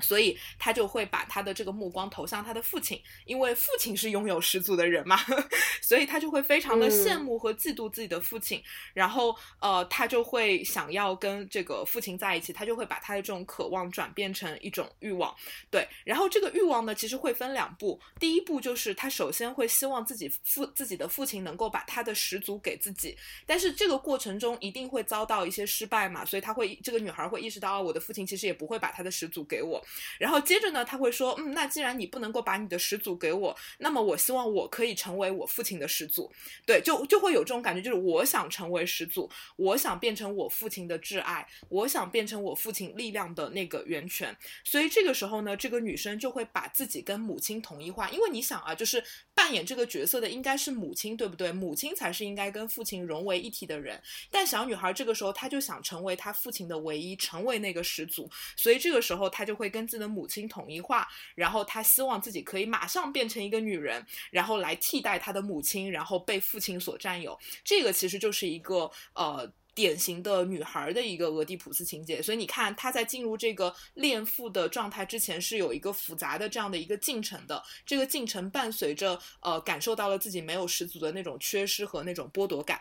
所以他就会把他的这个目光投向他的父亲，因为父亲是拥有始祖的人嘛，所以他就会非常的羡慕和嫉妒自己的父亲，然后呃，他就会想要跟这个父亲在一起，他就会把他的这种渴望转变成一种欲望，对，然后这个欲望呢，其实会分两步，第一步就是他首先会希望自己父自己的父亲能够把他的始祖给自己，但是这个过程中一定会遭到一些失败嘛，所以他会这个女孩会意识到，我的父亲其实也不会把他的始祖给我。然后接着呢，他会说，嗯，那既然你不能够把你的始祖给我，那么我希望我可以成为我父亲的始祖，对，就就会有这种感觉，就是我想成为始祖，我想变成我父亲的挚爱，我想变成我父亲力量的那个源泉。所以这个时候呢，这个女生就会把自己跟母亲统一化，因为你想啊，就是扮演这个角色的应该是母亲，对不对？母亲才是应该跟父亲融为一体的人。但小女孩这个时候，她就想成为她父亲的唯一，成为那个始祖，所以这个时候她就会跟自己的母亲统一化，然后他希望自己可以马上变成一个女人，然后来替代她的母亲，然后被父亲所占有。这个其实就是一个呃典型的女孩的一个俄狄浦斯情节。所以你看，她在进入这个恋父的状态之前，是有一个复杂的这样的一个进程的。这个进程伴随着呃感受到了自己没有十足的那种缺失和那种剥夺感。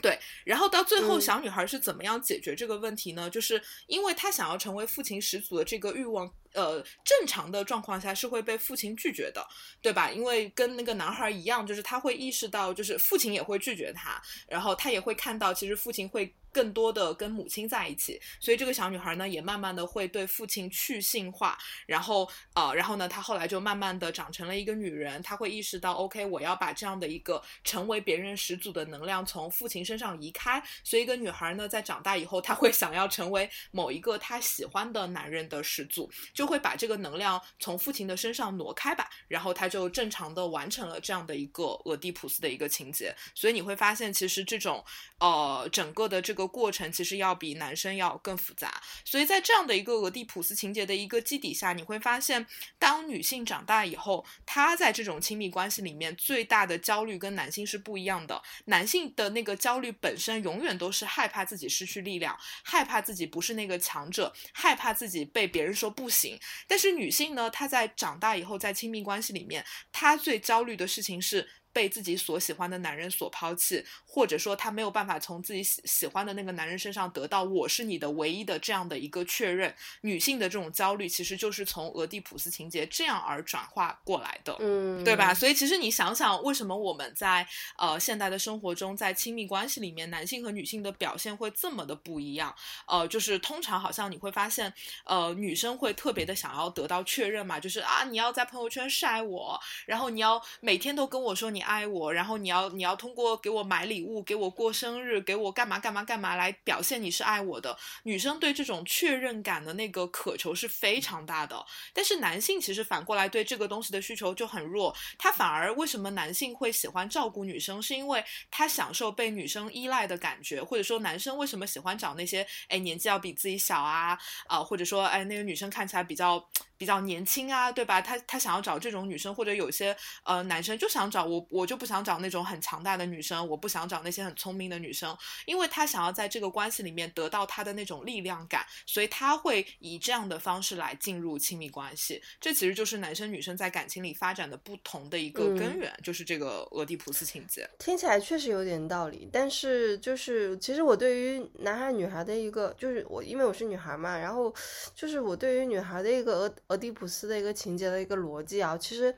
对，然后到最后，小女孩是怎么样解决这个问题呢？就是因为她想要成为父亲始祖的这个欲望。呃，正常的状况下是会被父亲拒绝的，对吧？因为跟那个男孩一样，就是他会意识到，就是父亲也会拒绝他，然后他也会看到，其实父亲会更多的跟母亲在一起，所以这个小女孩呢，也慢慢的会对父亲去性化，然后呃，然后呢，她后来就慢慢的长成了一个女人，她会意识到，OK，我要把这样的一个成为别人始祖的能量从父亲身上移开，所以一个女孩呢，在长大以后，她会想要成为某一个她喜欢的男人的始祖。就会把这个能量从父亲的身上挪开吧，然后他就正常的完成了这样的一个俄狄浦斯的一个情节。所以你会发现，其实这种呃整个的这个过程，其实要比男生要更复杂。所以在这样的一个俄狄浦斯情节的一个基底下，你会发现，当女性长大以后，她在这种亲密关系里面最大的焦虑跟男性是不一样的。男性的那个焦虑本身永远都是害怕自己失去力量，害怕自己不是那个强者，害怕自己被别人说不行。但是女性呢，她在长大以后，在亲密关系里面，她最焦虑的事情是被自己所喜欢的男人所抛弃，或者说他没有办法从自己喜喜欢的那个男人身上得到我是你的唯一的这样的一个确认。女性的这种焦虑，其实就是从俄狄浦斯情节这样而转化过来的，嗯，对吧？所以其实你想想，为什么我们在呃现代的生活中，在亲密关系里面，男性和女性的表现会这么的不一样？呃，就是通常好像你会发现，呃，女生会特别的想要得到确认嘛，就是啊，你要在朋友圈晒我，然后你要每天都跟我说你爱我，然后你要你要通过给我买礼物、给我过生日、给我干嘛干嘛干嘛来表现你是爱我的。女生对这种确认感的那个渴求是非常大的，但是男性其实反过来对这个东西的需求就很弱。他反而为什么男性会喜欢照顾女生，是因为他享受被女生依赖的感觉，或者说男生为什么喜欢找那些哎年纪要比自己小啊啊，或者说哎那个女生看起来比较。比较年轻啊，对吧？他他想要找这种女生，或者有些呃男生就想找我，我就不想找那种很强大的女生，我不想找那些很聪明的女生，因为他想要在这个关系里面得到他的那种力量感，所以他会以这样的方式来进入亲密关系。这其实就是男生女生在感情里发展的不同的一个根源，就是这个俄狄浦斯情节。听起来确实有点道理，但是就是其实我对于男孩女孩的一个，就是我因为我是女孩嘛，然后就是我对于女孩的一个俄。俄狄浦斯的一个情节的一个逻辑啊，其实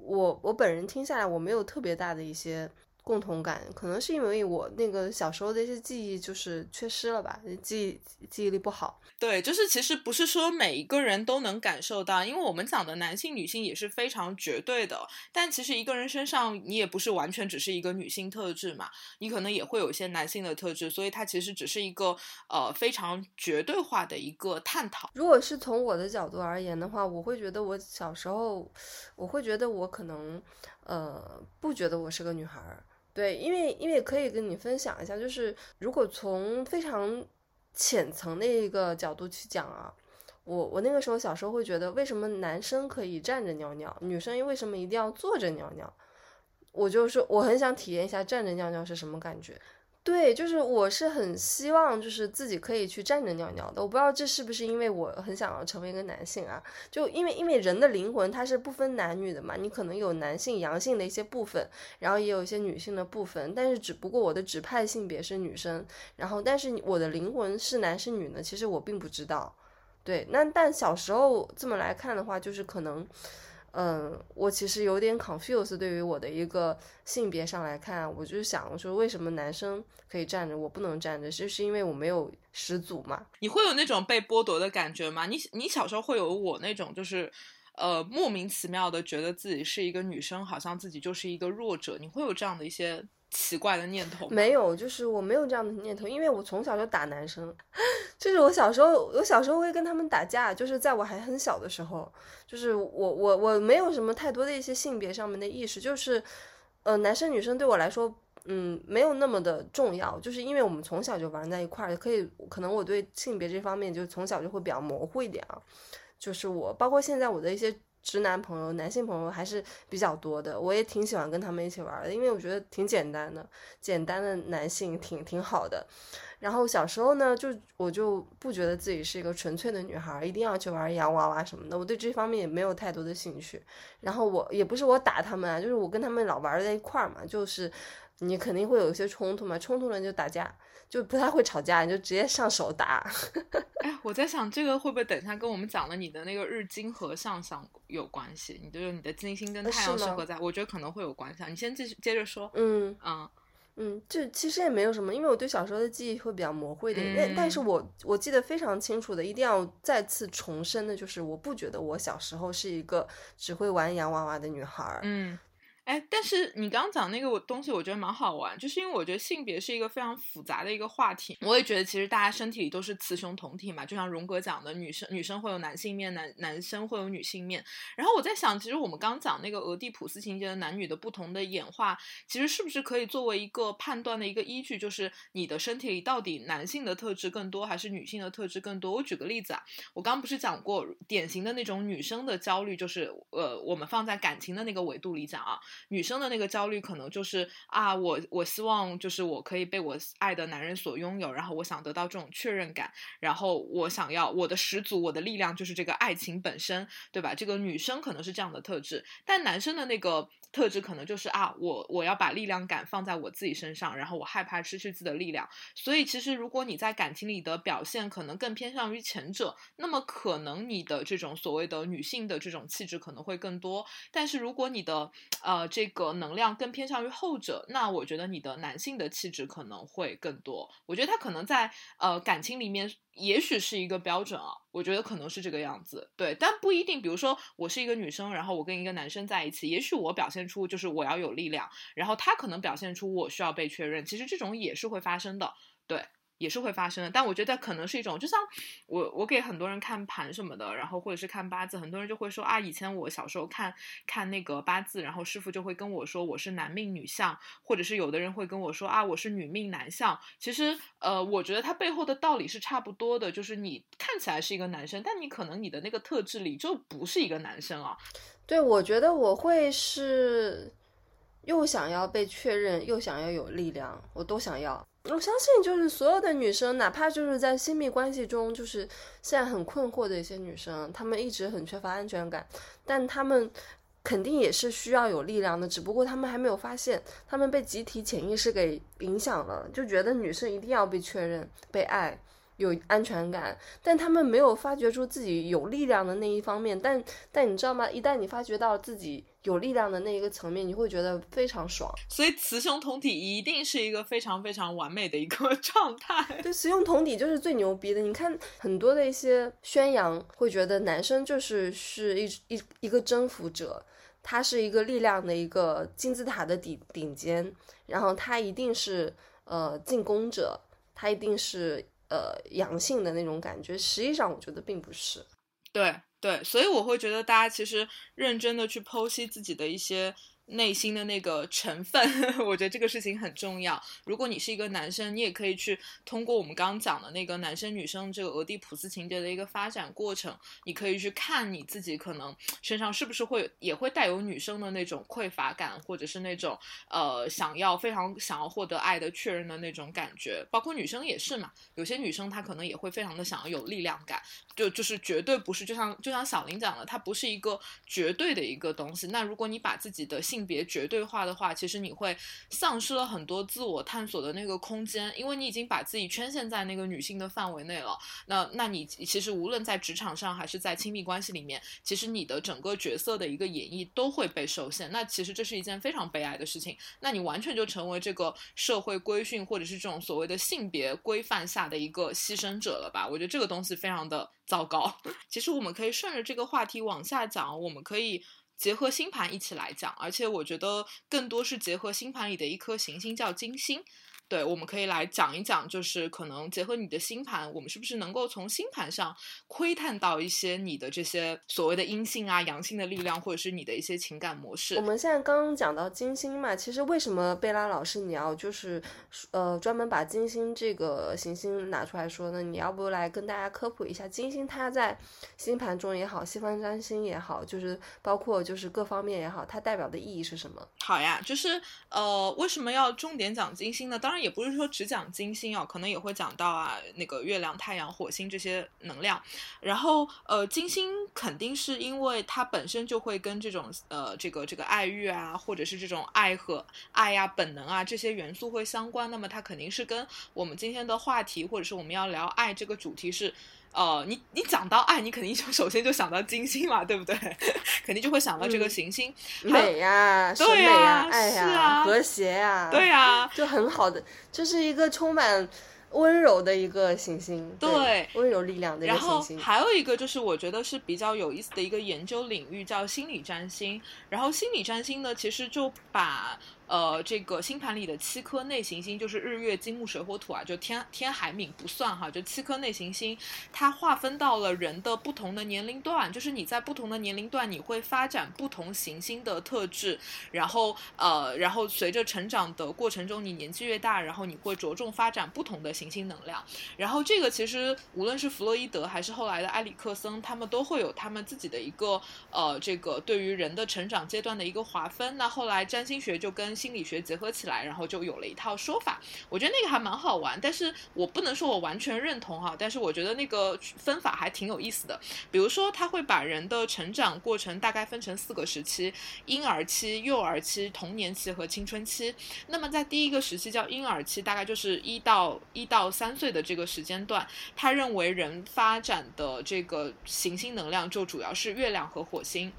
我我本人听下来我没有特别大的一些。共同感可能是因为我那个小时候的一些记忆就是缺失了吧，记忆记忆力不好。对，就是其实不是说每一个人都能感受到，因为我们讲的男性女性也是非常绝对的。但其实一个人身上你也不是完全只是一个女性特质嘛，你可能也会有一些男性的特质，所以它其实只是一个呃非常绝对化的一个探讨。如果是从我的角度而言的话，我会觉得我小时候，我会觉得我可能呃不觉得我是个女孩儿。对，因为因为可以跟你分享一下，就是如果从非常浅层的一个角度去讲啊，我我那个时候小时候会觉得，为什么男生可以站着尿尿，女生为什么一定要坐着尿尿？我就是我很想体验一下站着尿尿是什么感觉。对，就是我是很希望，就是自己可以去站着尿尿的。我不知道这是不是因为我很想要成为一个男性啊？就因为因为人的灵魂它是不分男女的嘛，你可能有男性阳性的一些部分，然后也有一些女性的部分，但是只不过我的指派性别是女生，然后但是我的灵魂是男是女呢？其实我并不知道。对，那但小时候这么来看的话，就是可能。嗯，我其实有点 confuse，对于我的一个性别上来看，我就想说，为什么男生可以站着，我不能站着？就是因为我没有始祖嘛？你会有那种被剥夺的感觉吗？你你小时候会有我那种，就是呃莫名其妙的觉得自己是一个女生，好像自己就是一个弱者，你会有这样的一些？奇怪的念头没有，就是我没有这样的念头，因为我从小就打男生，就是我小时候，我小时候会跟他们打架，就是在我还很小的时候，就是我我我没有什么太多的一些性别上面的意识，就是呃男生女生对我来说，嗯没有那么的重要，就是因为我们从小就玩在一块儿，可以可能我对性别这方面就从小就会比较模糊一点啊，就是我包括现在我的一些。直男朋友、男性朋友还是比较多的，我也挺喜欢跟他们一起玩的，因为我觉得挺简单的，简单的男性挺挺好的。然后小时候呢，就我就不觉得自己是一个纯粹的女孩，一定要去玩洋娃娃什么的，我对这方面也没有太多的兴趣。然后我也不是我打他们啊，就是我跟他们老玩在一块儿嘛，就是你肯定会有一些冲突嘛，冲突了就打架。就不太会吵架，你就直接上手打。哎，我在想这个会不会等一下跟我们讲的你的那个日金和上上有关系？你就是你的金星跟太阳是合在，我觉得可能会有关系。你先继续接着说。嗯嗯嗯，就其实也没有什么，因为我对小时候的记忆会比较模糊一点。但但是我我记得非常清楚的，一定要再次重申的就是，我不觉得我小时候是一个只会玩洋娃娃的女孩。嗯。哎，但是你刚刚讲那个东西，我觉得蛮好玩，就是因为我觉得性别是一个非常复杂的一个话题。我也觉得其实大家身体里都是雌雄同体嘛，就像荣格讲的，女生女生会有男性面，男男生会有女性面。然后我在想，其实我们刚讲那个俄狄浦斯情节的男女的不同的演化，其实是不是可以作为一个判断的一个依据？就是你的身体里到底男性的特质更多，还是女性的特质更多？我举个例子啊，我刚不是讲过典型的那种女生的焦虑，就是呃，我们放在感情的那个维度里讲啊。女生的那个焦虑可能就是啊，我我希望就是我可以被我爱的男人所拥有，然后我想得到这种确认感，然后我想要我的始祖，我的力量就是这个爱情本身，对吧？这个女生可能是这样的特质，但男生的那个特质可能就是啊，我我要把力量感放在我自己身上，然后我害怕失去自己的力量。所以其实如果你在感情里的表现可能更偏向于前者，那么可能你的这种所谓的女性的这种气质可能会更多。但是如果你的呃这个能量更偏向于后者，那我觉得你的男性的气质可能会更多。我觉得他可能在呃感情里面。也许是一个标准啊，我觉得可能是这个样子，对，但不一定。比如说，我是一个女生，然后我跟一个男生在一起，也许我表现出就是我要有力量，然后他可能表现出我需要被确认，其实这种也是会发生的，对。也是会发生的，但我觉得可能是一种，就像我我给很多人看盘什么的，然后或者是看八字，很多人就会说啊，以前我小时候看看那个八字，然后师傅就会跟我说我是男命女相，或者是有的人会跟我说啊，我是女命男相。其实呃，我觉得它背后的道理是差不多的，就是你看起来是一个男生，但你可能你的那个特质里就不是一个男生啊。对，我觉得我会是又想要被确认，又想要有力量，我都想要。我相信，就是所有的女生，哪怕就是在亲密关系中，就是现在很困惑的一些女生，她们一直很缺乏安全感，但她们肯定也是需要有力量的，只不过她们还没有发现，她们被集体潜意识给影响了，就觉得女生一定要被确认、被爱。有安全感，但他们没有发掘出自己有力量的那一方面。但但你知道吗？一旦你发掘到自己有力量的那一个层面，你会觉得非常爽。所以雌雄同体一定是一个非常非常完美的一个 状态。对，雌雄同体就是最牛逼的。你看很多的一些宣扬，会觉得男生就是是一一一个征服者，他是一个力量的一个金字塔的顶顶尖，然后他一定是呃进攻者，他一定是。呃，阳性的那种感觉，实际上我觉得并不是。对对，所以我会觉得大家其实认真的去剖析自己的一些。内心的那个成分，我觉得这个事情很重要。如果你是一个男生，你也可以去通过我们刚刚讲的那个男生女生这个俄狄浦斯情节的一个发展过程，你可以去看你自己可能身上是不是会也会带有女生的那种匮乏感，或者是那种呃想要非常想要获得爱的确认的那种感觉。包括女生也是嘛，有些女生她可能也会非常的想要有力量感，就就是绝对不是就像就像小林讲的，它不是一个绝对的一个东西。那如果你把自己的性性别绝对化的话，其实你会丧失了很多自我探索的那个空间，因为你已经把自己圈限在那个女性的范围内了。那，那你其实无论在职场上还是在亲密关系里面，其实你的整个角色的一个演绎都会被受限。那其实这是一件非常悲哀的事情。那你完全就成为这个社会规训或者是这种所谓的性别规范下的一个牺牲者了吧？我觉得这个东西非常的糟糕。其实我们可以顺着这个话题往下讲，我们可以。结合星盘一起来讲，而且我觉得更多是结合星盘里的一颗行星叫金星。对，我们可以来讲一讲，就是可能结合你的星盘，我们是不是能够从星盘上窥探到一些你的这些所谓的阴性啊、阳性的力量，或者是你的一些情感模式。我们现在刚刚讲到金星嘛，其实为什么贝拉老师你要就是呃专门把金星这个行星拿出来说呢？你要不来跟大家科普一下金星它在星盘中也好，西方占星也好，就是包括就是各方面也好，它代表的意义是什么？好呀，就是呃为什么要重点讲金星呢？当然。也不是说只讲金星哦，可能也会讲到啊那个月亮、太阳、火星这些能量。然后呃，金星肯定是因为它本身就会跟这种呃这个这个爱欲啊，或者是这种爱和爱呀、本能啊这些元素会相关。那么它肯定是跟我们今天的话题，或者是我们要聊爱这个主题是。呃，你你讲到爱，你肯定就首先就想到金星嘛，对不对？肯定就会想到这个行星美呀，对呀，爱呀，和谐呀，对呀，就很好的，就是一个充满温柔的一个行星，对，温柔力量的一个行星。还有一个就是我觉得是比较有意思的一个研究领域，叫心理占星。然后心理占星呢，其实就把。呃，这个星盘里的七颗内行星就是日月金木水火土啊，就天天海冥不算哈，就七颗内行星，它划分到了人的不同的年龄段，就是你在不同的年龄段，你会发展不同行星的特质，然后呃，然后随着成长的过程中，你年纪越大，然后你会着重发展不同的行星能量，然后这个其实无论是弗洛伊德还是后来的埃里克森，他们都会有他们自己的一个呃，这个对于人的成长阶段的一个划分。那后来占星学就跟心理学结合起来，然后就有了一套说法。我觉得那个还蛮好玩，但是我不能说我完全认同哈，但是我觉得那个分法还挺有意思的。比如说，他会把人的成长过程大概分成四个时期：婴儿期、幼儿期、童年期和青春期。那么在第一个时期叫婴儿期，大概就是一到一到三岁的这个时间段，他认为人发展的这个行星能量就主要是月亮和火星。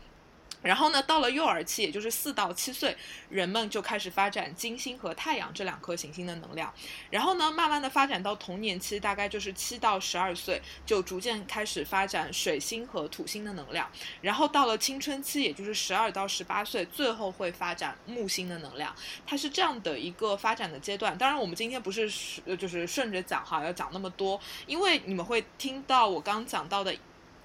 然后呢，到了幼儿期，也就是四到七岁，人们就开始发展金星和太阳这两颗行星的能量。然后呢，慢慢的发展到童年期，大概就是七到十二岁，就逐渐开始发展水星和土星的能量。然后到了青春期，也就是十二到十八岁，最后会发展木星的能量。它是这样的一个发展的阶段。当然，我们今天不是就是顺着讲哈，要讲那么多，因为你们会听到我刚讲到的。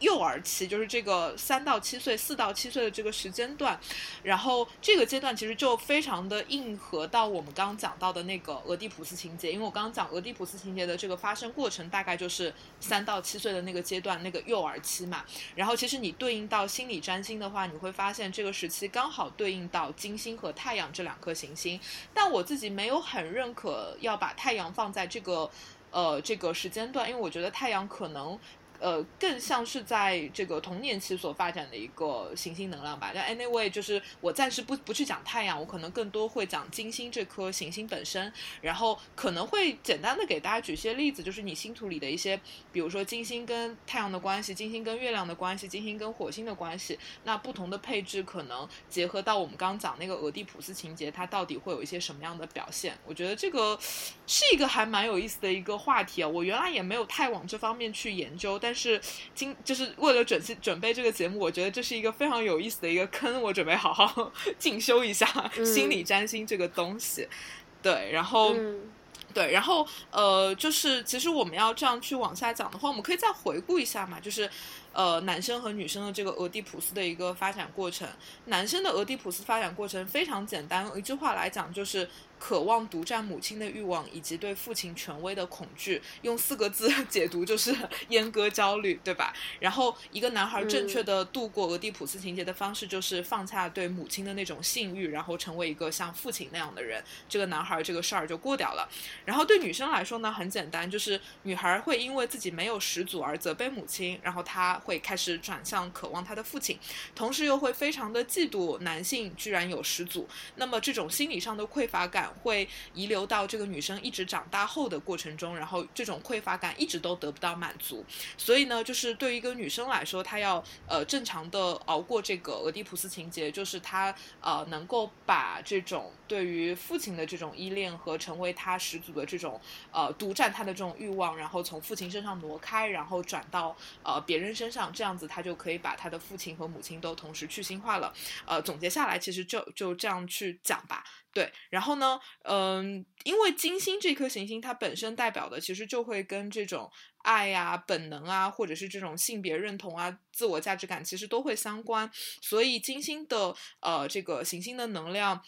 幼儿期就是这个三到七岁、四到七岁的这个时间段，然后这个阶段其实就非常的应和到我们刚刚讲到的那个俄狄浦斯情节，因为我刚刚讲俄狄浦斯情节的这个发生过程大概就是三到七岁的那个阶段，那个幼儿期嘛。然后其实你对应到心理占星的话，你会发现这个时期刚好对应到金星和太阳这两颗行星，但我自己没有很认可要把太阳放在这个呃这个时间段，因为我觉得太阳可能。呃，更像是在这个童年期所发展的一个行星能量吧。但 anyway，就是我暂时不不去讲太阳，我可能更多会讲金星这颗行星本身。然后可能会简单的给大家举些例子，就是你星图里的一些，比如说金星跟太阳的关系，金星跟月亮的关系，金星跟火星的关系。那不同的配置可能结合到我们刚刚讲那个俄狄浦斯情节，它到底会有一些什么样的表现？我觉得这个是一个还蛮有意思的一个话题啊。我原来也没有太往这方面去研究，但是今就是为了准准备这个节目，我觉得这是一个非常有意思的一个坑，我准备好好 进修一下 心理占星这个东西。对，然后，对，然后呃，就是其实我们要这样去往下讲的话，我们可以再回顾一下嘛，就是呃，男生和女生的这个俄狄浦斯的一个发展过程。男生的俄狄浦斯发展过程非常简单，一句话来讲就是。渴望独占母亲的欲望，以及对父亲权威的恐惧，用四个字 解读就是阉割焦虑，对吧？然后一个男孩正确的度过俄狄浦斯情节的方式，就是放下对母亲的那种性欲，然后成为一个像父亲那样的人。这个男孩这个事儿就过掉了。然后对女生来说呢，很简单，就是女孩会因为自己没有始祖而责备母亲，然后她会开始转向渴望她的父亲，同时又会非常的嫉妒男性居然有始祖。那么这种心理上的匮乏感。会遗留到这个女生一直长大后的过程中，然后这种匮乏感一直都得不到满足，所以呢，就是对于一个女生来说，她要呃正常的熬过这个俄狄浦斯情节，就是她呃能够把这种对于父亲的这种依恋和成为她始祖的这种呃独占她的这种欲望，然后从父亲身上挪开，然后转到呃别人身上，这样子她就可以把她的父亲和母亲都同时去心化了。呃，总结下来，其实就就这样去讲吧。对，然后呢，嗯，因为金星这颗行星它本身代表的其实就会跟这种爱呀、本能啊，或者是这种性别认同啊、自我价值感，其实都会相关，所以金星的呃这个行星的能量。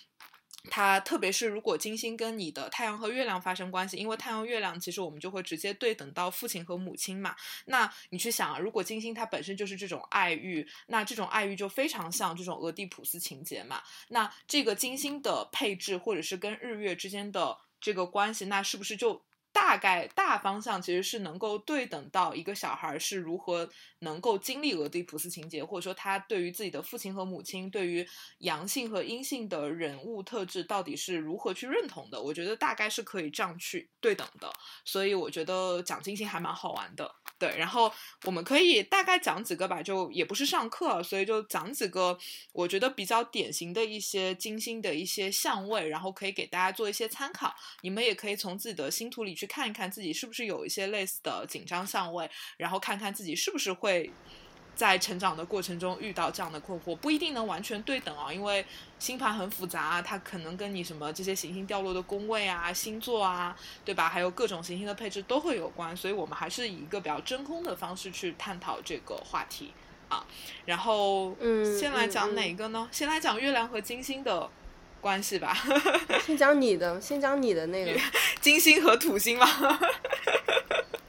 它特别是如果金星跟你的太阳和月亮发生关系，因为太阳、月亮其实我们就会直接对等到父亲和母亲嘛。那你去想啊，如果金星它本身就是这种爱欲，那这种爱欲就非常像这种俄狄浦斯情节嘛。那这个金星的配置或者是跟日月之间的这个关系，那是不是就？大概大方向其实是能够对等到一个小孩是如何能够经历俄狄浦斯情节，或者说他对于自己的父亲和母亲，对于阳性和阴性的人物特质到底是如何去认同的。我觉得大概是可以这样去对等的，所以我觉得讲金星还蛮好玩的。对，然后我们可以大概讲几个吧，就也不是上课，所以就讲几个我觉得比较典型的一些金星的一些相位，然后可以给大家做一些参考。你们也可以从自己的星图里去看一看自己是不是有一些类似的紧张相位，然后看看自己是不是会。在成长的过程中遇到这样的困惑，不一定能完全对等啊，因为星盘很复杂，它可能跟你什么这些行星掉落的宫位啊、星座啊，对吧？还有各种行星的配置都会有关，所以我们还是以一个比较真空的方式去探讨这个话题啊。然后，嗯，先来讲哪个呢？先来讲月亮和金星的关系吧。先讲你的，先讲你的那个 金星和土星吧。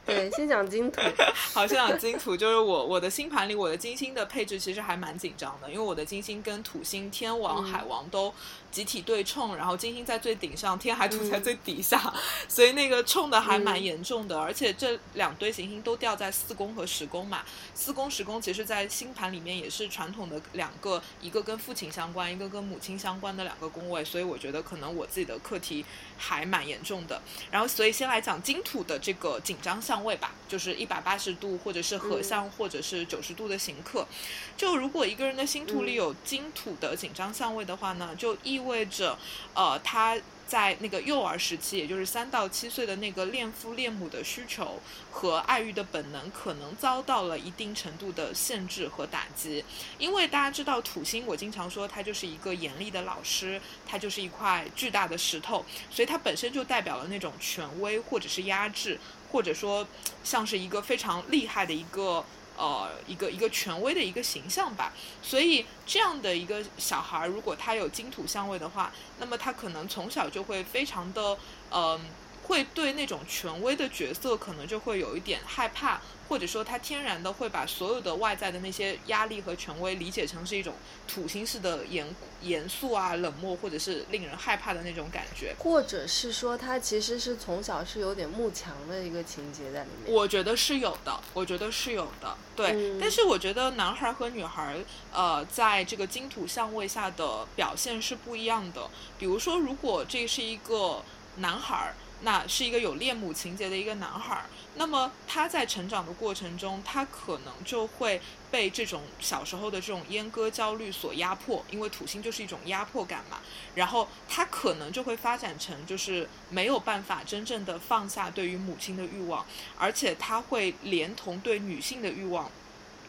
对，先讲金土。好，先讲金土，就是我我的星盘里，我的金星的配置其实还蛮紧张的，因为我的金星跟土星、天王、海王都集体对冲，然后金星在最顶上，天海土在最底下，所以那个冲的还蛮严重的。而且这两堆行星都掉在四宫和十宫嘛，四宫、十宫其实，在星盘里面也是传统的两个，一个跟父亲相关，一个跟母亲相关的两个宫位，所以我觉得可能我自己的课题还蛮严重的。然后，所以先来讲金土的这个紧张相位吧，就是一百八十度，或者是合相，或者是九十度的行克。就如果一个人的星图里有金土的紧张相位的话呢，就意味着，呃，他在那个幼儿时期，也就是三到七岁的那个恋父恋母的需求和爱欲的本能，可能遭到了一定程度的限制和打击。因为大家知道土星，我经常说它就是一个严厉的老师，它就是一块巨大的石头，所以它本身就代表了那种权威或者是压制。或者说，像是一个非常厉害的一个呃一个一个权威的一个形象吧。所以这样的一个小孩，如果他有金土相位的话，那么他可能从小就会非常的嗯。会对那种权威的角色可能就会有一点害怕，或者说他天然的会把所有的外在的那些压力和权威理解成是一种土星式的严严肃啊、冷漠，或者是令人害怕的那种感觉，或者是说他其实是从小是有点慕强的一个情节在里面。我觉得是有的，我觉得是有的，对。但是我觉得男孩和女孩，呃，在这个金土相位下的表现是不一样的。比如说，如果这是一个男孩。那是一个有恋母情节的一个男孩儿，那么他在成长的过程中，他可能就会被这种小时候的这种阉割焦虑所压迫，因为土星就是一种压迫感嘛。然后他可能就会发展成就是没有办法真正的放下对于母亲的欲望，而且他会连同对女性的欲望。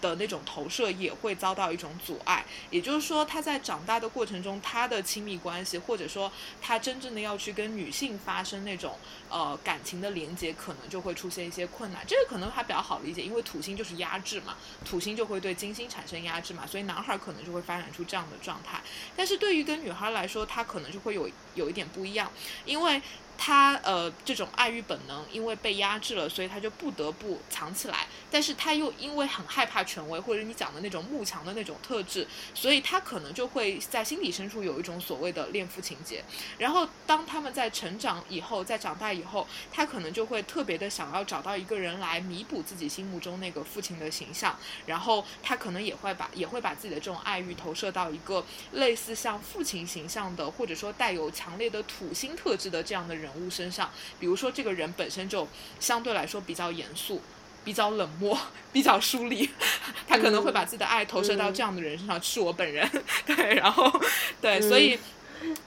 的那种投射也会遭到一种阻碍，也就是说，他在长大的过程中，他的亲密关系，或者说他真正的要去跟女性发生那种呃感情的连接，可能就会出现一些困难。这个可能还比较好理解，因为土星就是压制嘛，土星就会对金星产生压制嘛，所以男孩可能就会发展出这样的状态。但是对于跟女孩来说，他可能就会有有一点不一样，因为。他呃，这种爱欲本能因为被压制了，所以他就不得不藏起来。但是他又因为很害怕权威，或者你讲的那种慕强的那种特质，所以他可能就会在心底深处有一种所谓的恋父情节。然后当他们在成长以后，在长大以后，他可能就会特别的想要找到一个人来弥补自己心目中那个父亲的形象。然后他可能也会把也会把自己的这种爱欲投射到一个类似像父亲形象的，或者说带有强烈的土星特质的这样的人。人物身上，比如说这个人本身就相对来说比较严肃、比较冷漠、比较疏离，他可能会把自己的爱投射到这样的人身上，是我本人。对，然后对，所以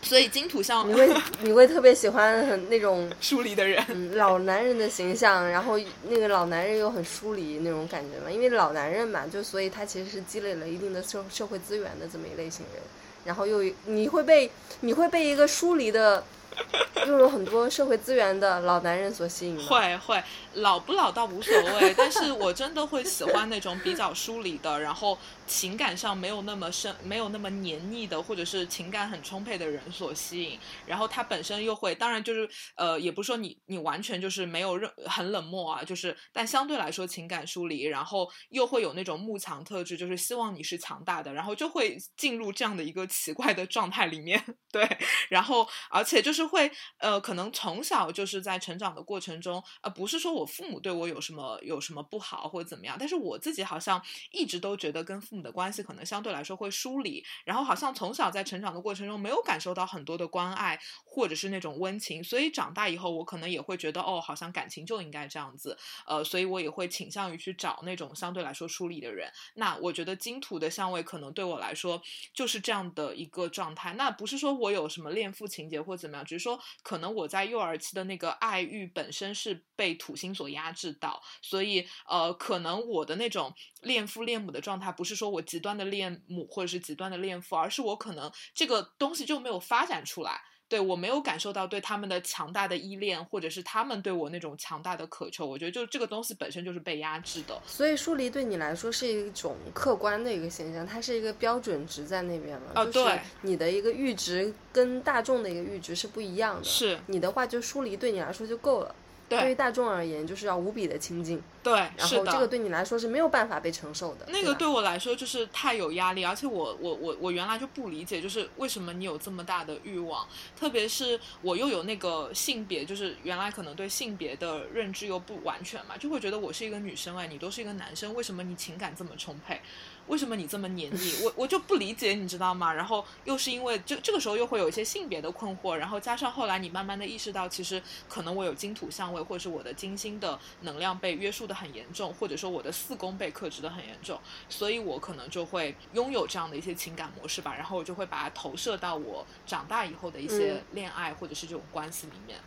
所以金土像你会 你会特别喜欢很那种疏离的人，老男人的形象，然后那个老男人又很疏离那种感觉嘛？因为老男人嘛，就所以他其实是积累了一定的社社会资源的这么一类型人，然后又你会被你会被一个疏离的。用了很多社会资源的老男人所吸引？会会，老不老倒无所谓，但是我真的会喜欢那种比较疏离的，然后。情感上没有那么深、没有那么黏腻的，或者是情感很充沛的人所吸引。然后他本身又会，当然就是呃，也不是说你你完全就是没有任很冷漠啊，就是但相对来说情感疏离，然后又会有那种慕强特质，就是希望你是强大的，然后就会进入这样的一个奇怪的状态里面。对，然后而且就是会呃，可能从小就是在成长的过程中，呃，不是说我父母对我有什么有什么不好或者怎么样，但是我自己好像一直都觉得跟父母。的关系可能相对来说会疏离，然后好像从小在成长的过程中没有感受到很多的关爱或者是那种温情，所以长大以后我可能也会觉得哦，好像感情就应该这样子，呃，所以我也会倾向于去找那种相对来说疏离的人。那我觉得金土的相位可能对我来说就是这样的一个状态。那不是说我有什么恋父情节或怎么样，只是说可能我在幼儿期的那个爱欲本身是被土星所压制到，所以呃，可能我的那种恋父恋母的状态不是说。我极端的恋母或者是极端的恋父，而是我可能这个东西就没有发展出来，对我没有感受到对他们的强大的依恋，或者是他们对我那种强大的渴求。我觉得就这个东西本身就是被压制的。所以疏离对你来说是一种客观的一个现象，它是一个标准值在那边了。哦，对，你的一个阈值跟大众的一个阈值是不一样的。是你的话就疏离对你来说就够了。对于大众而言，就是要无比的亲近。对，然后这个对你来说是没有办法被承受的。那个对我来说就是太有压力，而且我我我我原来就不理解，就是为什么你有这么大的欲望，特别是我又有那个性别，就是原来可能对性别的认知又不完全嘛，就会觉得我是一个女生哎，你都是一个男生，为什么你情感这么充沛？为什么你这么黏腻？我我就不理解，你知道吗？然后又是因为这这个时候又会有一些性别的困惑，然后加上后来你慢慢的意识到，其实可能我有金土相位，或者是我的金星的能量被约束的很严重，或者说我的四宫被克制的很严重，所以我可能就会拥有这样的一些情感模式吧，然后我就会把它投射到我长大以后的一些恋爱或者是这种关系里面。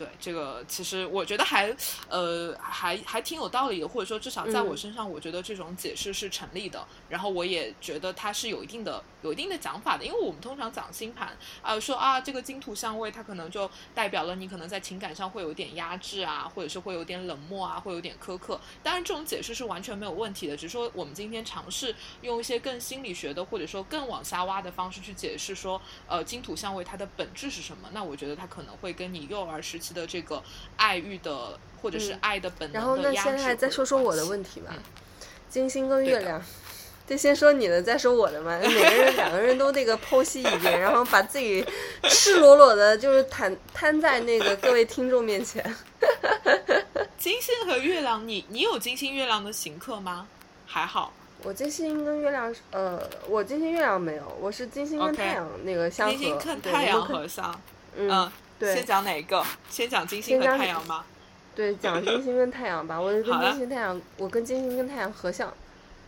对这个，其实我觉得还，呃，还还挺有道理的，或者说至少在我身上，我觉得这种解释是成立的。然后我也觉得它是有一定的、有一定的讲法的，因为我们通常讲星盘，啊，说啊，这个金土相位，它可能就代表了你可能在情感上会有点压制啊，或者是会有点冷漠啊，会有点苛刻。当然，这种解释是完全没有问题的，只是说我们今天尝试用一些更心理学的，或者说更往下挖的方式去解释说，呃，金土相位它的本质是什么？那我觉得它可能会跟你幼儿时期。的这个爱欲的，或者是爱的本能然后那现在再说说我的问题吧，金星跟月亮，就先说你的，再说我的嘛。每个人两个人都那个剖析一遍，然后把自己赤裸裸的，就是摊摊在那个各位听众面前。金星和月亮，你你有金星月亮的行客吗？还好，我金星跟月亮，呃，我金星月亮没有，我是金星跟太阳那个相合，金星看太阳合相，嗯。先讲哪一个？先讲金星和太阳吗？对，讲金星跟太阳吧。我跟金星、太阳，我跟金星跟太阳合相。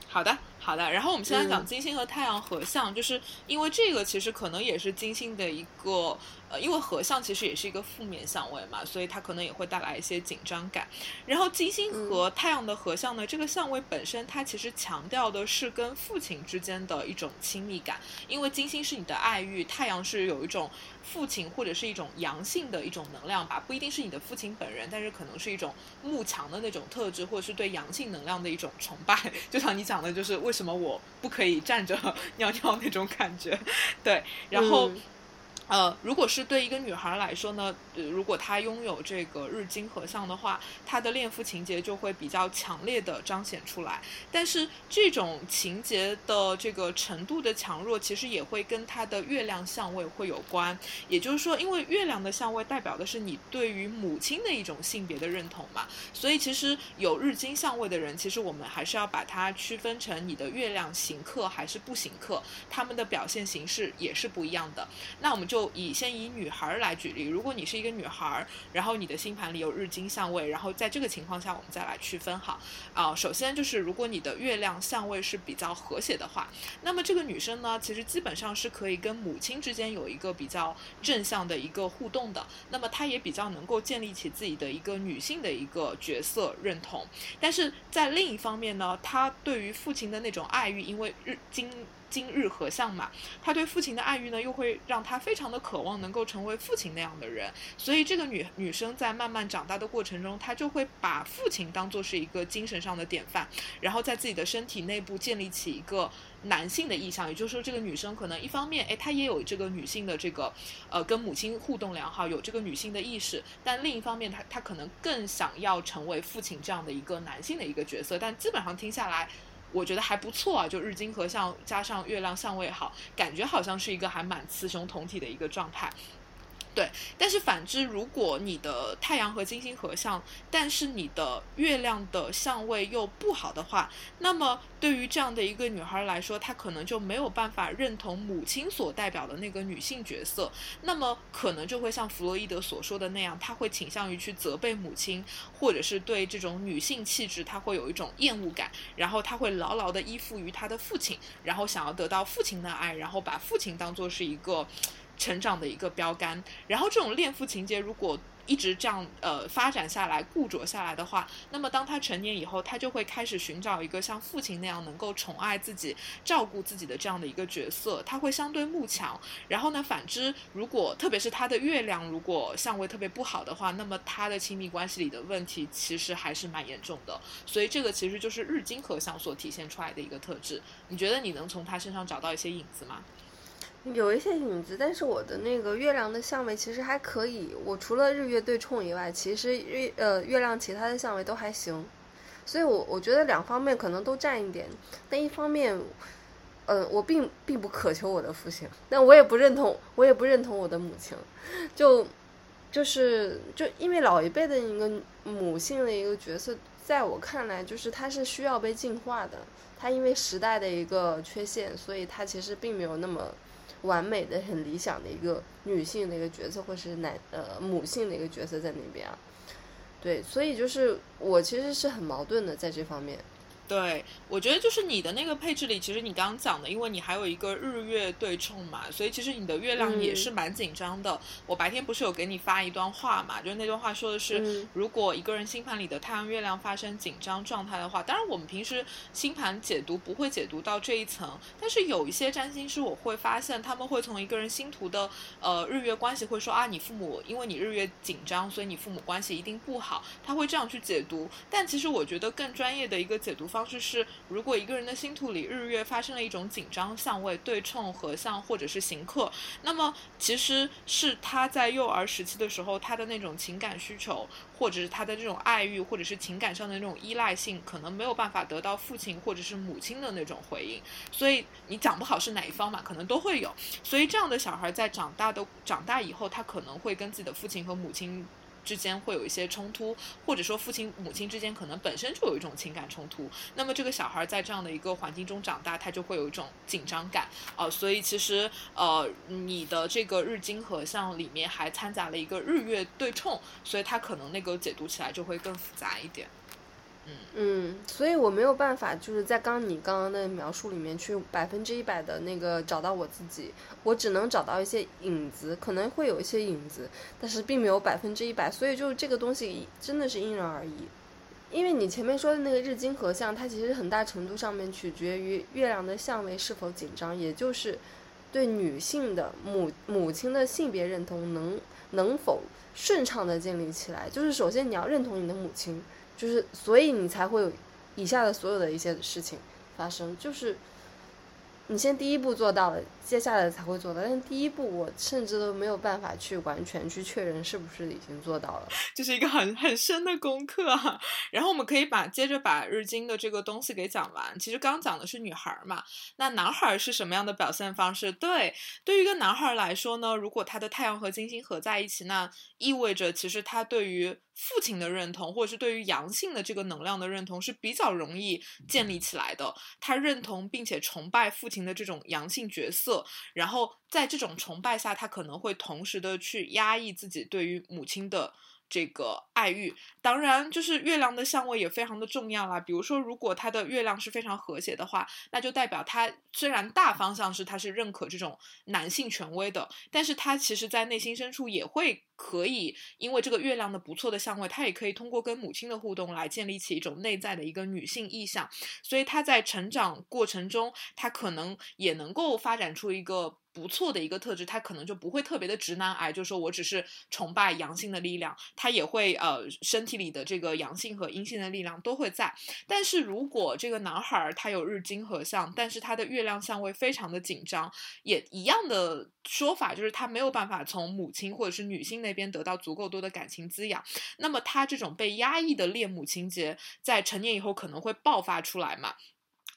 好的，好的。然后我们现在讲金星和太阳合相，就是因为这个其实可能也是金星的一个。呃，因为合相其实也是一个负面相位嘛，所以它可能也会带来一些紧张感。然后金星和太阳的合相呢，这个相位本身它其实强调的是跟父亲之间的一种亲密感，因为金星是你的爱欲，太阳是有一种父亲或者是一种阳性的一种能量吧，不一定是你的父亲本人，但是可能是一种慕强的那种特质，或者是对阳性能量的一种崇拜。就像你讲的，就是为什么我不可以站着 尿尿那种感觉，对，然后。呃，如果是对一个女孩来说呢，呃如果她拥有这个日金合相的话，她的恋父情节就会比较强烈的彰显出来。但是这种情节的这个程度的强弱，其实也会跟她的月亮相位会有关。也就是说，因为月亮的相位代表的是你对于母亲的一种性别的认同嘛，所以其实有日金相位的人，其实我们还是要把它区分成你的月亮行克还是不行克，他们的表现形式也是不一样的。那我们就。以先以女孩来举例，如果你是一个女孩，然后你的星盘里有日金相位，然后在这个情况下，我们再来区分哈。啊，首先就是如果你的月亮相位是比较和谐的话，那么这个女生呢，其实基本上是可以跟母亲之间有一个比较正向的一个互动的。那么她也比较能够建立起自己的一个女性的一个角色认同。但是在另一方面呢，她对于父亲的那种爱欲，因为日金。今日合相嘛，他对父亲的爱欲呢，又会让他非常的渴望能够成为父亲那样的人，所以这个女女生在慢慢长大的过程中，她就会把父亲当做是一个精神上的典范，然后在自己的身体内部建立起一个男性的意象，也就是说，这个女生可能一方面，哎，她也有这个女性的这个，呃，跟母亲互动良好，有这个女性的意识，但另一方面，她她可能更想要成为父亲这样的一个男性的一个角色，但基本上听下来。我觉得还不错啊，就日金合相加上月亮相位好，感觉好像是一个还蛮雌雄同体的一个状态。对，但是反之，如果你的太阳和金星合相，但是你的月亮的相位又不好的话，那么对于这样的一个女孩来说，她可能就没有办法认同母亲所代表的那个女性角色，那么可能就会像弗洛伊德所说的那样，他会倾向于去责备母亲，或者是对这种女性气质，他会有一种厌恶感，然后他会牢牢的依附于他的父亲，然后想要得到父亲的爱，然后把父亲当做是一个。成长的一个标杆，然后这种恋父情节如果一直这样呃发展下来、固着下来的话，那么当他成年以后，他就会开始寻找一个像父亲那样能够宠爱自己、照顾自己的这样的一个角色，他会相对慕强。然后呢，反之，如果特别是他的月亮如果相位特别不好的话，那么他的亲密关系里的问题其实还是蛮严重的。所以这个其实就是日金合相所体现出来的一个特质。你觉得你能从他身上找到一些影子吗？有一些影子，但是我的那个月亮的相位其实还可以。我除了日月对冲以外，其实月呃月亮其他的相位都还行。所以，我我觉得两方面可能都占一点。但一方面，嗯，我并并不渴求我的父亲，但我也不认同，我也不认同我的母亲。就就是就因为老一辈的一个母性的一个角色，在我看来，就是它是需要被净化的。它因为时代的一个缺陷，所以它其实并没有那么。完美的、很理想的一个女性的一个角色，或是男呃母性的一个角色在那边啊，对，所以就是我其实是很矛盾的在这方面。对，我觉得就是你的那个配置里，其实你刚刚讲的，因为你还有一个日月对冲嘛，所以其实你的月亮也是蛮紧张的。我白天不是有给你发一段话嘛，就是那段话说的是，如果一个人星盘里的太阳、月亮发生紧张状态的话，当然我们平时星盘解读不会解读到这一层，但是有一些占星师我会发现，他们会从一个人星图的呃日月关系会说啊，你父母因为你日月紧张，所以你父母关系一定不好，他会这样去解读。但其实我觉得更专业的一个解读方。式是，如果一个人的星图里日月发生了一种紧张相位、对冲、合相或者是刑克，那么其实是他在幼儿时期的时候，他的那种情感需求，或者是他的这种爱欲，或者是情感上的那种依赖性，可能没有办法得到父亲或者是母亲的那种回应。所以你讲不好是哪一方嘛，可能都会有。所以这样的小孩在长大的长大以后，他可能会跟自己的父亲和母亲。之间会有一些冲突，或者说父亲母亲之间可能本身就有一种情感冲突。那么这个小孩在这样的一个环境中长大，他就会有一种紧张感啊。所以其实呃，你的这个日金和像里面还掺杂了一个日月对冲，所以它可能那个解读起来就会更复杂一点。嗯，所以我没有办法，就是在刚你刚刚的描述里面去百分之一百的那个找到我自己，我只能找到一些影子，可能会有一些影子，但是并没有百分之一百，所以就这个东西真的是因人而异。因为你前面说的那个日金合相，它其实很大程度上面取决于月亮的相位是否紧张，也就是对女性的母母亲的性别认同能能否顺畅的建立起来，就是首先你要认同你的母亲。就是，所以你才会有以下的所有的一些事情发生，就是。你先第一步做到了，接下来才会做到。但第一步，我甚至都没有办法去完全去确认是不是已经做到了，这是一个很很深的功课。啊。然后我们可以把接着把日经的这个东西给讲完。其实刚讲的是女孩嘛，那男孩是什么样的表现方式？对，对于一个男孩来说呢，如果他的太阳和金星合在一起，那意味着其实他对于父亲的认同，或者是对于阳性的这个能量的认同是比较容易建立起来的。他认同并且崇拜父亲的这种阳性角色，然后在这种崇拜下，他可能会同时的去压抑自己对于母亲的。这个爱欲，当然就是月亮的相位也非常的重要啦。比如说，如果他的月亮是非常和谐的话，那就代表他虽然大方向是他是认可这种男性权威的，但是他其实在内心深处也会可以，因为这个月亮的不错的相位，他也可以通过跟母亲的互动来建立起一种内在的一个女性意向，所以他在成长过程中，他可能也能够发展出一个。不错的一个特质，他可能就不会特别的直男癌，就说我只是崇拜阳性的力量，他也会呃身体里的这个阳性和阴性的力量都会在。但是如果这个男孩他有日金合相，但是他的月亮相位非常的紧张，也一样的说法就是他没有办法从母亲或者是女性那边得到足够多的感情滋养，那么他这种被压抑的恋母情节在成年以后可能会爆发出来嘛。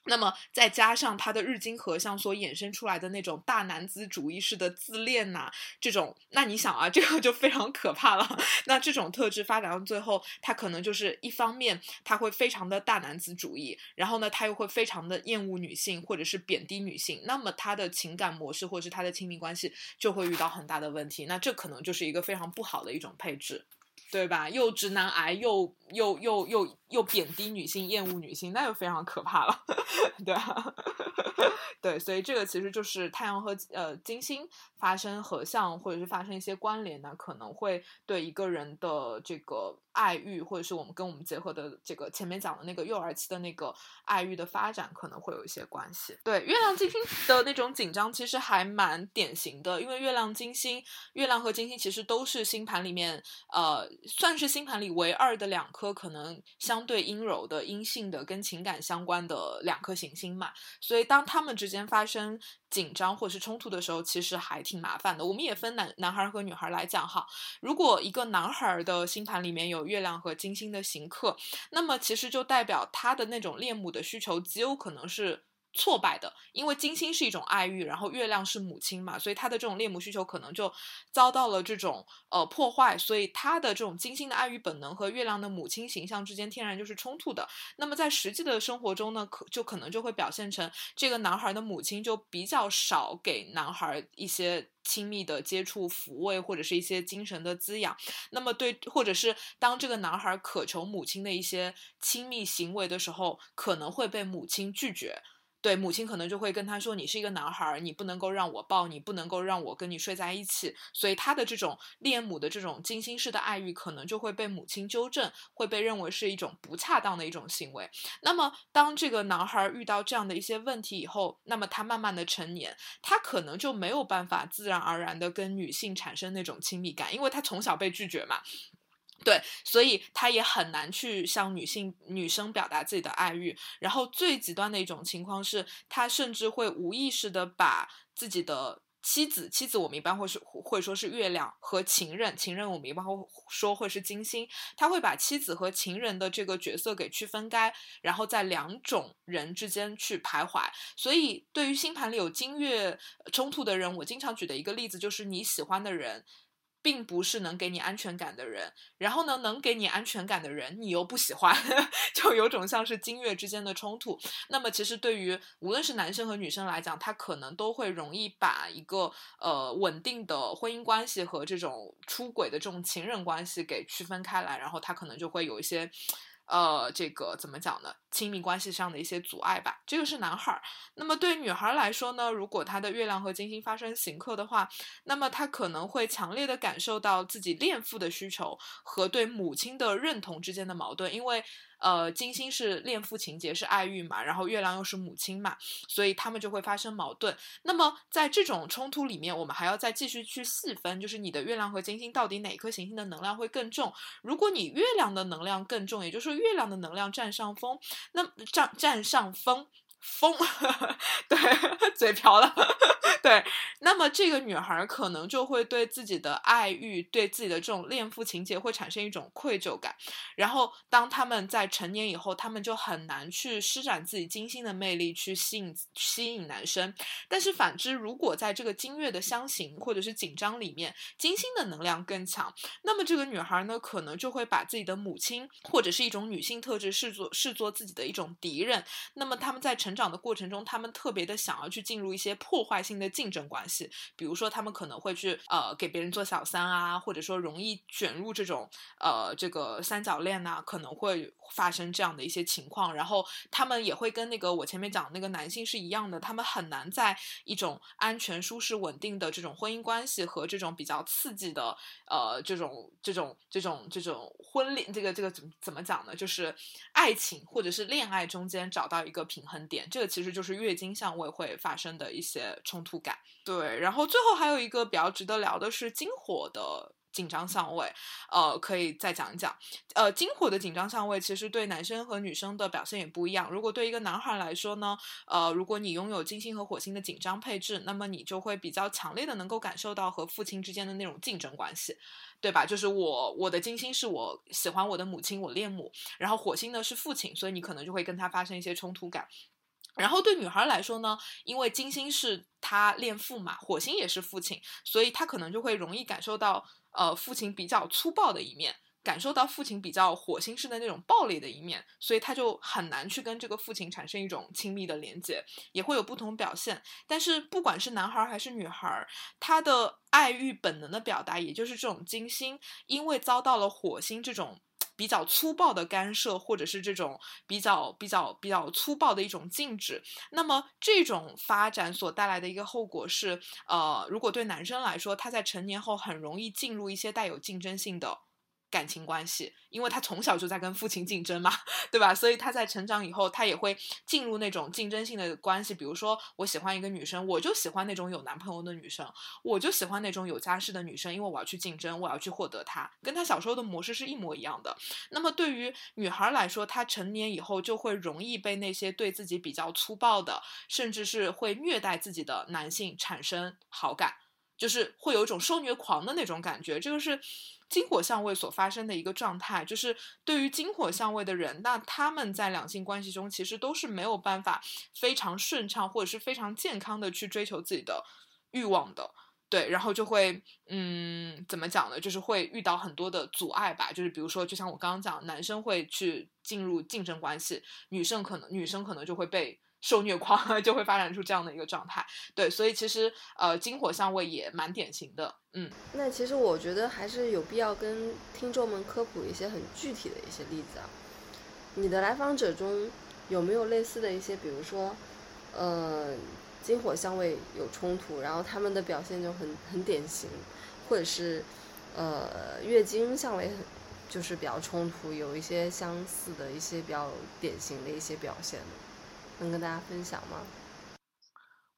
那么再加上他的日金合相所衍生出来的那种大男子主义式的自恋呐，这种，那你想啊，这个就非常可怕了。那这种特质发展到最后，他可能就是一方面他会非常的大男子主义，然后呢他又会非常的厌恶女性或者是贬低女性，那么他的情感模式或者是他的亲密关系就会遇到很大的问题。那这可能就是一个非常不好的一种配置。对吧？又直男癌，又又又又又贬低女性，厌恶女性，那就非常可怕了，对啊，对，所以这个其实就是太阳和呃金星发生合相，或者是发生一些关联呢，可能会对一个人的这个。爱欲，或者是我们跟我们结合的这个前面讲的那个幼儿期的那个爱欲的发展，可能会有一些关系。对，月亮金星的那种紧张，其实还蛮典型的，因为月亮金星，月亮和金星其实都是星盘里面，呃，算是星盘里唯二的两颗可能相对阴柔的阴性的跟情感相关的两颗行星嘛。所以当他们之间发生紧张或是冲突的时候，其实还挺麻烦的。我们也分男男孩和女孩来讲哈，如果一个男孩的星盘里面有月亮和金星的行克，那么其实就代表他的那种恋母的需求极有可能是。挫败的，因为金星是一种爱欲，然后月亮是母亲嘛，所以他的这种恋母需求可能就遭到了这种呃破坏，所以他的这种金星的爱欲本能和月亮的母亲形象之间天然就是冲突的。那么在实际的生活中呢，可就可能就会表现成这个男孩的母亲就比较少给男孩一些亲密的接触、抚慰或者是一些精神的滋养。那么对，或者是当这个男孩渴求母亲的一些亲密行为的时候，可能会被母亲拒绝。对母亲可能就会跟他说：“你是一个男孩儿，你不能够让我抱你，不能够让我跟你睡在一起。”所以他的这种恋母的这种精心式的爱欲，可能就会被母亲纠正，会被认为是一种不恰当的一种行为。那么，当这个男孩遇到这样的一些问题以后，那么他慢慢的成年，他可能就没有办法自然而然的跟女性产生那种亲密感，因为他从小被拒绝嘛。对，所以他也很难去向女性、女生表达自己的爱欲。然后最极端的一种情况是，他甚至会无意识的把自己的妻子，妻子我们一般会是会说是月亮和情人，情人我们一般会说会是金星，他会把妻子和情人的这个角色给区分开，然后在两种人之间去徘徊。所以，对于星盘里有金月冲突的人，我经常举的一个例子就是你喜欢的人。并不是能给你安全感的人，然后呢，能给你安全感的人，你又不喜欢，就有种像是金月之间的冲突。那么，其实对于无论是男生和女生来讲，他可能都会容易把一个呃稳定的婚姻关系和这种出轨的这种情人关系给区分开来，然后他可能就会有一些。呃，这个怎么讲呢？亲密关系上的一些阻碍吧。这个是男孩儿。那么对女孩来说呢？如果她的月亮和金星发生刑克的话，那么她可能会强烈的感受到自己恋父的需求和对母亲的认同之间的矛盾，因为。呃，金星是恋父情节，是爱欲嘛，然后月亮又是母亲嘛，所以他们就会发生矛盾。那么在这种冲突里面，我们还要再继续去细分，就是你的月亮和金星到底哪颗行星的能量会更重？如果你月亮的能量更重，也就是说月亮的能量占上风，那占占上风。疯，对，嘴瓢了，对。那么这个女孩可能就会对自己的爱欲，对自己的这种恋父情节会产生一种愧疚感。然后当他们在成年以后，他们就很难去施展自己金星的魅力去吸引吸引男生。但是反之，如果在这个金月的相形或者是紧张里面，金星的能量更强，那么这个女孩呢，可能就会把自己的母亲或者是一种女性特质视作视作自己的一种敌人。那么他们在成长的过程中，他们特别的想要去进入一些破坏性的竞争关系，比如说他们可能会去呃给别人做小三啊，或者说容易卷入这种呃这个三角恋呐，可能会发生这样的一些情况。然后他们也会跟那个我前面讲那个男性是一样的，他们很难在一种安全、舒适、稳定的这种婚姻关系和这种比较刺激的呃这种这种这种这种婚恋这个这个怎么怎么讲呢？就是爱情或者是恋爱中间找到一个平衡点。这个其实就是月经相位会发生的一些冲突感，对。然后最后还有一个比较值得聊的是金火的紧张相位，呃，可以再讲一讲。呃，金火的紧张相位其实对男生和女生的表现也不一样。如果对一个男孩来说呢，呃，如果你拥有金星和火星的紧张配置，那么你就会比较强烈的能够感受到和父亲之间的那种竞争关系，对吧？就是我我的金星是我喜欢我的母亲，我恋母，然后火星呢是父亲，所以你可能就会跟他发生一些冲突感。然后对女孩来说呢，因为金星是她恋父嘛，火星也是父亲，所以她可能就会容易感受到，呃，父亲比较粗暴的一面，感受到父亲比较火星式的那种暴力的一面，所以她就很难去跟这个父亲产生一种亲密的连接，也会有不同表现。但是不管是男孩还是女孩，他的爱欲本能的表达，也就是这种金星，因为遭到了火星这种。比较粗暴的干涉，或者是这种比较比较比较粗暴的一种禁止，那么这种发展所带来的一个后果是，呃，如果对男生来说，他在成年后很容易进入一些带有竞争性的。感情关系，因为他从小就在跟父亲竞争嘛，对吧？所以他在成长以后，他也会进入那种竞争性的关系。比如说，我喜欢一个女生，我就喜欢那种有男朋友的女生，我就喜欢那种有家室的女生，因为我要去竞争，我要去获得她，跟他小时候的模式是一模一样的。那么对于女孩来说，她成年以后就会容易被那些对自己比较粗暴的，甚至是会虐待自己的男性产生好感。就是会有一种受虐狂的那种感觉，这个是金火相位所发生的一个状态。就是对于金火相位的人，那他们在两性关系中其实都是没有办法非常顺畅或者是非常健康的去追求自己的欲望的。对，然后就会，嗯，怎么讲呢？就是会遇到很多的阻碍吧。就是比如说，就像我刚刚讲，男生会去进入竞争关系，女生可能女生可能就会被。受虐狂 就会发展出这样的一个状态，对，所以其实呃，金火相位也蛮典型的，嗯。那其实我觉得还是有必要跟听众们科普一些很具体的一些例子啊。你的来访者中有没有类似的一些，比如说，呃，金火相位有冲突，然后他们的表现就很很典型，或者是呃月经相位很就是比较冲突，有一些相似的一些比较典型的一些表现呢。能跟大家分享吗？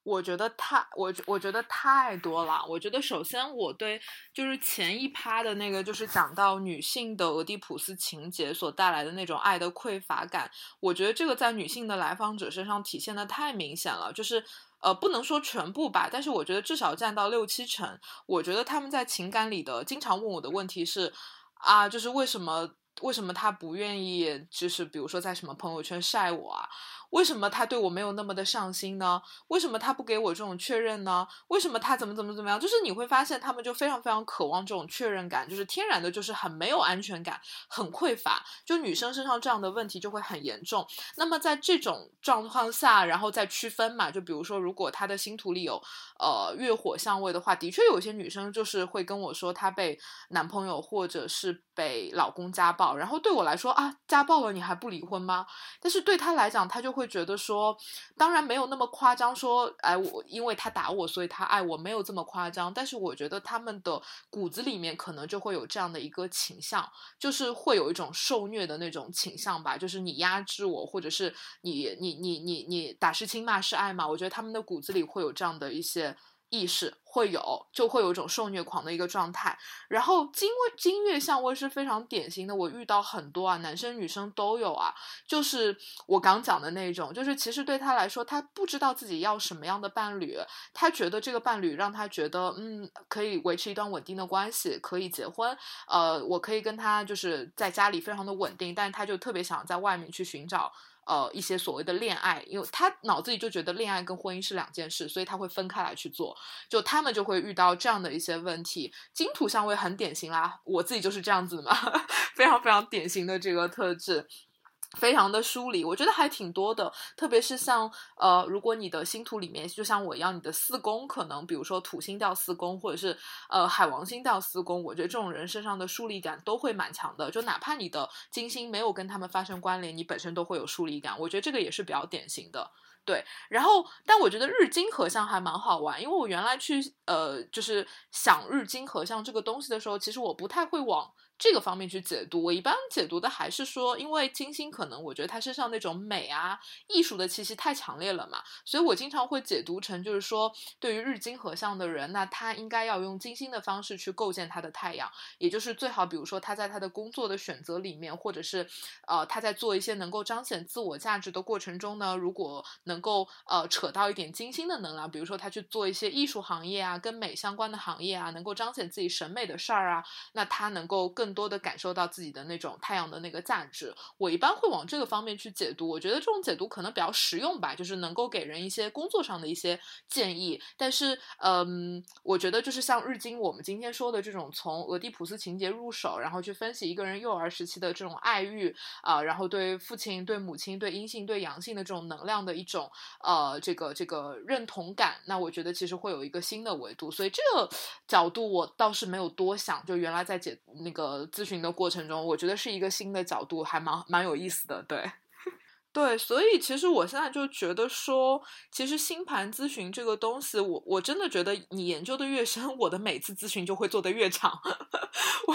我觉得太我我觉得太多了。我觉得首先我对就是前一趴的那个就是讲到女性的俄狄浦斯情节所带来的那种爱的匮乏感，我觉得这个在女性的来访者身上体现的太明显了。就是呃不能说全部吧，但是我觉得至少占到六七成。我觉得他们在情感里的经常问我的问题是啊，就是为什么为什么他不愿意就是比如说在什么朋友圈晒我啊？为什么他对我没有那么的上心呢？为什么他不给我这种确认呢？为什么他怎么怎么怎么样？就是你会发现他们就非常非常渴望这种确认感，就是天然的，就是很没有安全感，很匮乏。就女生身上这样的问题就会很严重。那么在这种状况下，然后再区分嘛，就比如说，如果他的星图里有呃月火相位的话，的确有些女生就是会跟我说，她被男朋友或者是被老公家暴。然后对我来说啊，家暴了你还不离婚吗？但是对她来讲，她就会觉得说，当然没有那么夸张，说，哎，我因为他打我，所以他爱我，没有这么夸张。但是我觉得他们的骨子里面可能就会有这样的一个倾向，就是会有一种受虐的那种倾向吧，就是你压制我，或者是你你你你你打是亲骂是爱嘛。我觉得他们的骨子里会有这样的一些。意识会有，就会有一种受虐狂的一个状态。然后金位金月相位是非常典型的，我遇到很多啊，男生女生都有啊。就是我刚讲的那种，就是其实对他来说，他不知道自己要什么样的伴侣，他觉得这个伴侣让他觉得，嗯，可以维持一段稳定的关系，可以结婚，呃，我可以跟他就是在家里非常的稳定，但是他就特别想在外面去寻找。呃，一些所谓的恋爱，因为他脑子里就觉得恋爱跟婚姻是两件事，所以他会分开来去做。就他们就会遇到这样的一些问题。金土相位很典型啦，我自己就是这样子嘛，非常非常典型的这个特质。非常的疏离，我觉得还挺多的，特别是像呃，如果你的星图里面就像我一样，你的四宫可能，比如说土星掉四宫，或者是呃海王星掉四宫，我觉得这种人身上的疏离感都会蛮强的。就哪怕你的金星没有跟他们发生关联，你本身都会有疏离感。我觉得这个也是比较典型的。对，然后但我觉得日金合相还蛮好玩，因为我原来去呃就是想日金合相这个东西的时候，其实我不太会往。这个方面去解读，我一般解读的还是说，因为金星可能我觉得它身上那种美啊、艺术的气息太强烈了嘛，所以我经常会解读成就是说，对于日金合相的人，那他应该要用金星的方式去构建他的太阳，也就是最好，比如说他在他的工作的选择里面，或者是呃他在做一些能够彰显自我价值的过程中呢，如果能够呃扯到一点金星的能量，比如说他去做一些艺术行业啊、跟美相关的行业啊，能够彰显自己审美的事儿啊，那他能够更。更多的感受到自己的那种太阳的那个价值，我一般会往这个方面去解读。我觉得这种解读可能比较实用吧，就是能够给人一些工作上的一些建议。但是，嗯，我觉得就是像日经我们今天说的这种，从俄狄浦斯情节入手，然后去分析一个人幼儿时期的这种爱欲啊，然后对父亲、对母亲、对阴性、对阳性的这种能量的一种呃这个这个认同感，那我觉得其实会有一个新的维度。所以这个角度我倒是没有多想，就原来在解那个。咨询的过程中，我觉得是一个新的角度，还蛮蛮有意思的，对，对，所以其实我现在就觉得说，其实星盘咨询这个东西，我我真的觉得你研究的越深，我的每次咨询就会做的越长。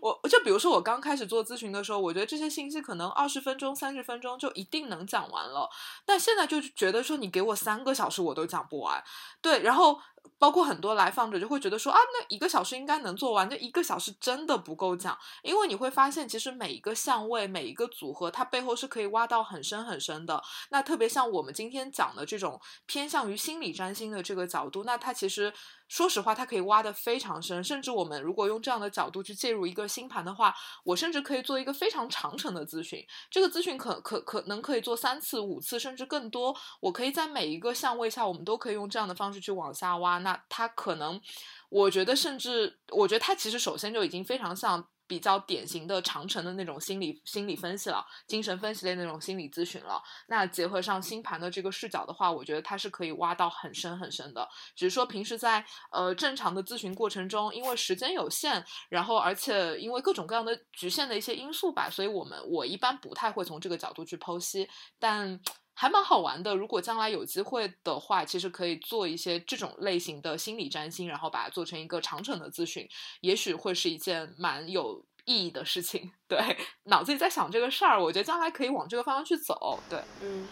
我我就比如说我刚开始做咨询的时候，我觉得这些信息可能二十分钟、三十分钟就一定能讲完了，但现在就觉得说你给我三个小时我都讲不完。对，然后。包括很多来访者就会觉得说啊，那一个小时应该能做完，那一个小时真的不够讲，因为你会发现，其实每一个相位、每一个组合，它背后是可以挖到很深很深的。那特别像我们今天讲的这种偏向于心理占星的这个角度，那它其实。说实话，它可以挖得非常深，甚至我们如果用这样的角度去介入一个星盘的话，我甚至可以做一个非常长程的咨询。这个咨询可可可能可以做三次、五次，甚至更多。我可以在每一个相位下，我们都可以用这样的方式去往下挖。那它可能，我觉得甚至，我觉得它其实首先就已经非常像。比较典型的长城的那种心理心理分析了，精神分析类那种心理咨询了。那结合上星盘的这个视角的话，我觉得它是可以挖到很深很深的。只是说平时在呃正常的咨询过程中，因为时间有限，然后而且因为各种各样的局限的一些因素吧，所以我们我一般不太会从这个角度去剖析，但。还蛮好玩的，如果将来有机会的话，其实可以做一些这种类型的心理占星，然后把它做成一个长程的咨询，也许会是一件蛮有意义的事情。对，脑子里在想这个事儿，我觉得将来可以往这个方向去走。对，嗯，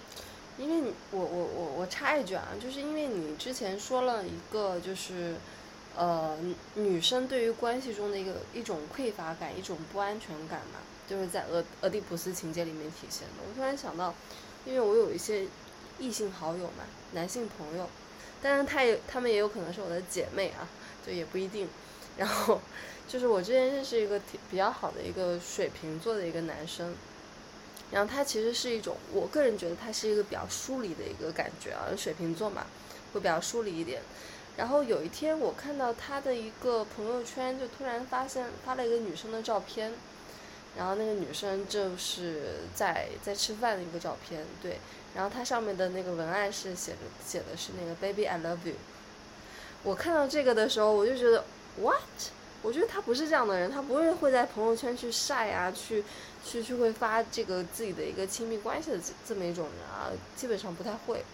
因为，我我我我插一句啊，就是因为你之前说了一个，就是呃，女生对于关系中的一个一种匮乏感、一种不安全感嘛，就是在俄俄狄浦斯情节里面体现的。我突然想到。因为我有一些异性好友嘛，男性朋友，但是他也他们也有可能是我的姐妹啊，就也不一定。然后就是我之前认识一个挺比较好的一个水瓶座的一个男生，然后他其实是一种，我个人觉得他是一个比较疏离的一个感觉啊，水瓶座嘛，会比较疏离一点。然后有一天我看到他的一个朋友圈，就突然发现发了一个女生的照片。然后那个女生就是在在吃饭的一个照片，对。然后它上面的那个文案是写的写的是那个 Baby I love you。我看到这个的时候，我就觉得 What？我觉得他不是这样的人，他不会会在朋友圈去晒啊，去去去会发这个自己的一个亲密关系的这这么一种人啊，基本上不太会。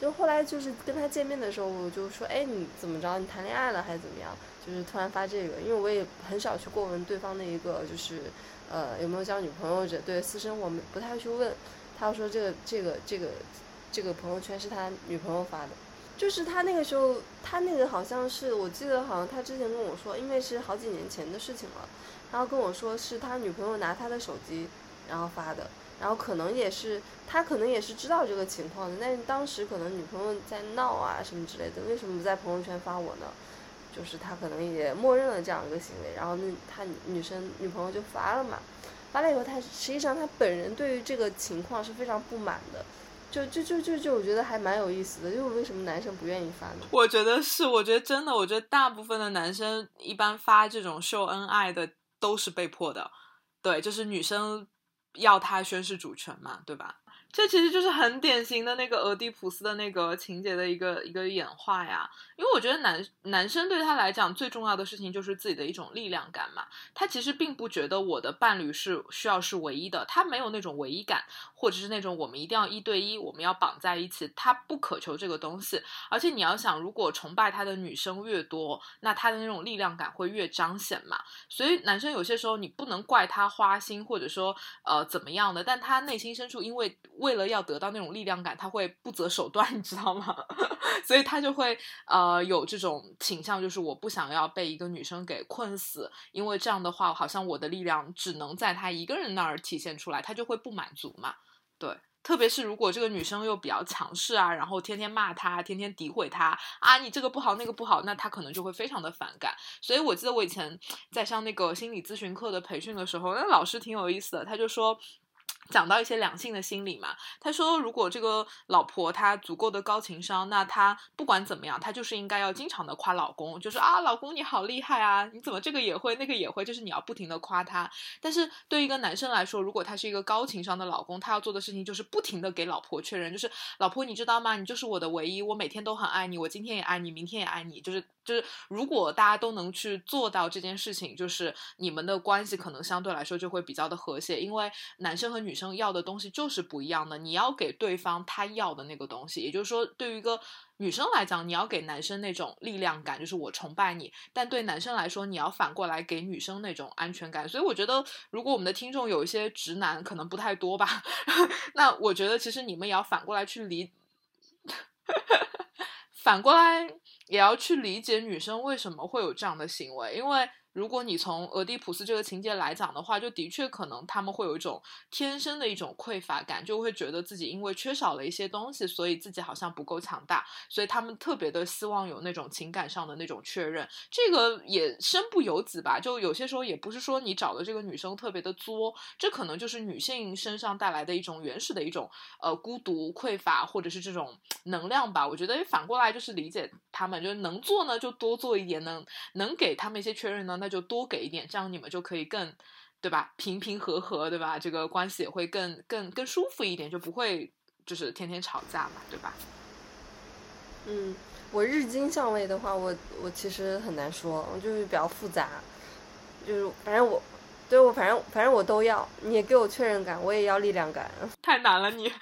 就后来就是跟他见面的时候，我就说，哎，你怎么着？你谈恋爱了还是怎么样？就是突然发这个，因为我也很少去过问对方的一个就是。呃，有没有交女朋友？这对私生活不太去问。他说这个这个这个这个朋友圈是他女朋友发的，就是他那个时候，他那个好像是我记得好像他之前跟我说，因为是好几年前的事情了，然后跟我说是他女朋友拿他的手机然后发的，然后可能也是他可能也是知道这个情况的，但是当时可能女朋友在闹啊什么之类的，为什么不在朋友圈发我呢？就是他可能也默认了这样一个行为，然后那他女生女朋友就发了嘛，发了以后，他实际上他本人对于这个情况是非常不满的，就就就就就我觉得还蛮有意思的，就为什么男生不愿意发呢？我觉得是，我觉得真的，我觉得大部分的男生一般发这种秀恩爱的都是被迫的，对，就是女生要他宣示主权嘛，对吧？这其实就是很典型的那个俄狄浦斯的那个情节的一个一个演化呀，因为我觉得男男生对他来讲最重要的事情就是自己的一种力量感嘛，他其实并不觉得我的伴侣是需要是唯一的，他没有那种唯一感，或者是那种我们一定要一对一，我们要绑在一起，他不渴求这个东西。而且你要想，如果崇拜他的女生越多，那他的那种力量感会越彰显嘛。所以男生有些时候你不能怪他花心，或者说呃怎么样的，但他内心深处因为。为了要得到那种力量感，他会不择手段，你知道吗？所以他就会呃有这种倾向，就是我不想要被一个女生给困死，因为这样的话，好像我的力量只能在他一个人那儿体现出来，他就会不满足嘛。对，特别是如果这个女生又比较强势啊，然后天天骂他，天天诋毁他啊，你这个不好那个不好，那他可能就会非常的反感。所以我记得我以前在上那个心理咨询课的培训的时候，那老师挺有意思的，他就说。讲到一些两性的心理嘛，他说如果这个老婆她足够的高情商，那她不管怎么样，她就是应该要经常的夸老公，就是啊，老公你好厉害啊，你怎么这个也会那个也会，就是你要不停的夸他。但是对于一个男生来说，如果他是一个高情商的老公，他要做的事情就是不停的给老婆确认，就是老婆你知道吗？你就是我的唯一，我每天都很爱你，我今天也爱你，明天也爱你，就是。就是如果大家都能去做到这件事情，就是你们的关系可能相对来说就会比较的和谐，因为男生和女生要的东西就是不一样的。你要给对方他要的那个东西，也就是说，对于一个女生来讲，你要给男生那种力量感，就是我崇拜你；但对男生来说，你要反过来给女生那种安全感。所以我觉得，如果我们的听众有一些直男，可能不太多吧，那我觉得其实你们也要反过来去理，反过来也要去理解女生为什么会有这样的行为，因为。如果你从俄狄浦斯这个情节来讲的话，就的确可能他们会有一种天生的一种匮乏感，就会觉得自己因为缺少了一些东西，所以自己好像不够强大，所以他们特别的希望有那种情感上的那种确认。这个也身不由己吧，就有些时候也不是说你找的这个女生特别的作，这可能就是女性身上带来的一种原始的一种呃孤独、匮乏或者是这种能量吧。我觉得反过来就是理解他们，就是能做呢就多做一点，能能给他们一些确认呢。那就多给一点，这样你们就可以更，对吧？平平和和，对吧？这个关系也会更更更舒服一点，就不会就是天天吵架嘛，对吧？嗯，我日金相位的话，我我其实很难说，我就是比较复杂，就是反正我对我反正反正我都要，你也给我确认感，我也要力量感，太难了你。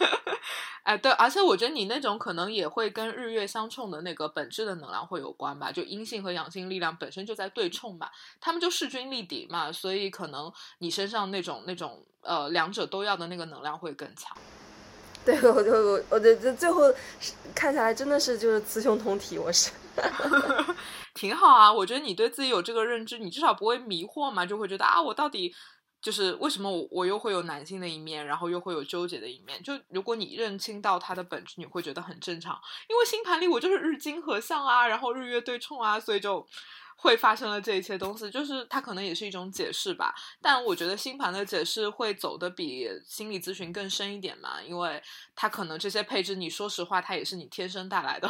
哎，对，而且我觉得你那种可能也会跟日月相冲的那个本质的能量会有关吧，就阴性和阳性力量本身就在对冲嘛，他们就势均力敌嘛，所以可能你身上那种那种呃两者都要的那个能量会更强。对，我就我我觉得最后看下来真的是就是雌雄同体，我是，挺好啊，我觉得你对自己有这个认知，你至少不会迷惑嘛，就会觉得啊，我到底。就是为什么我我又会有男性的一面，然后又会有纠结的一面？就如果你认清到它的本质，你会觉得很正常。因为星盘里我就是日金合相啊，然后日月对冲啊，所以就会发生了这一切东西。就是它可能也是一种解释吧，但我觉得星盘的解释会走的比心理咨询更深一点嘛，因为它可能这些配置，你说实话，它也是你天生带来的，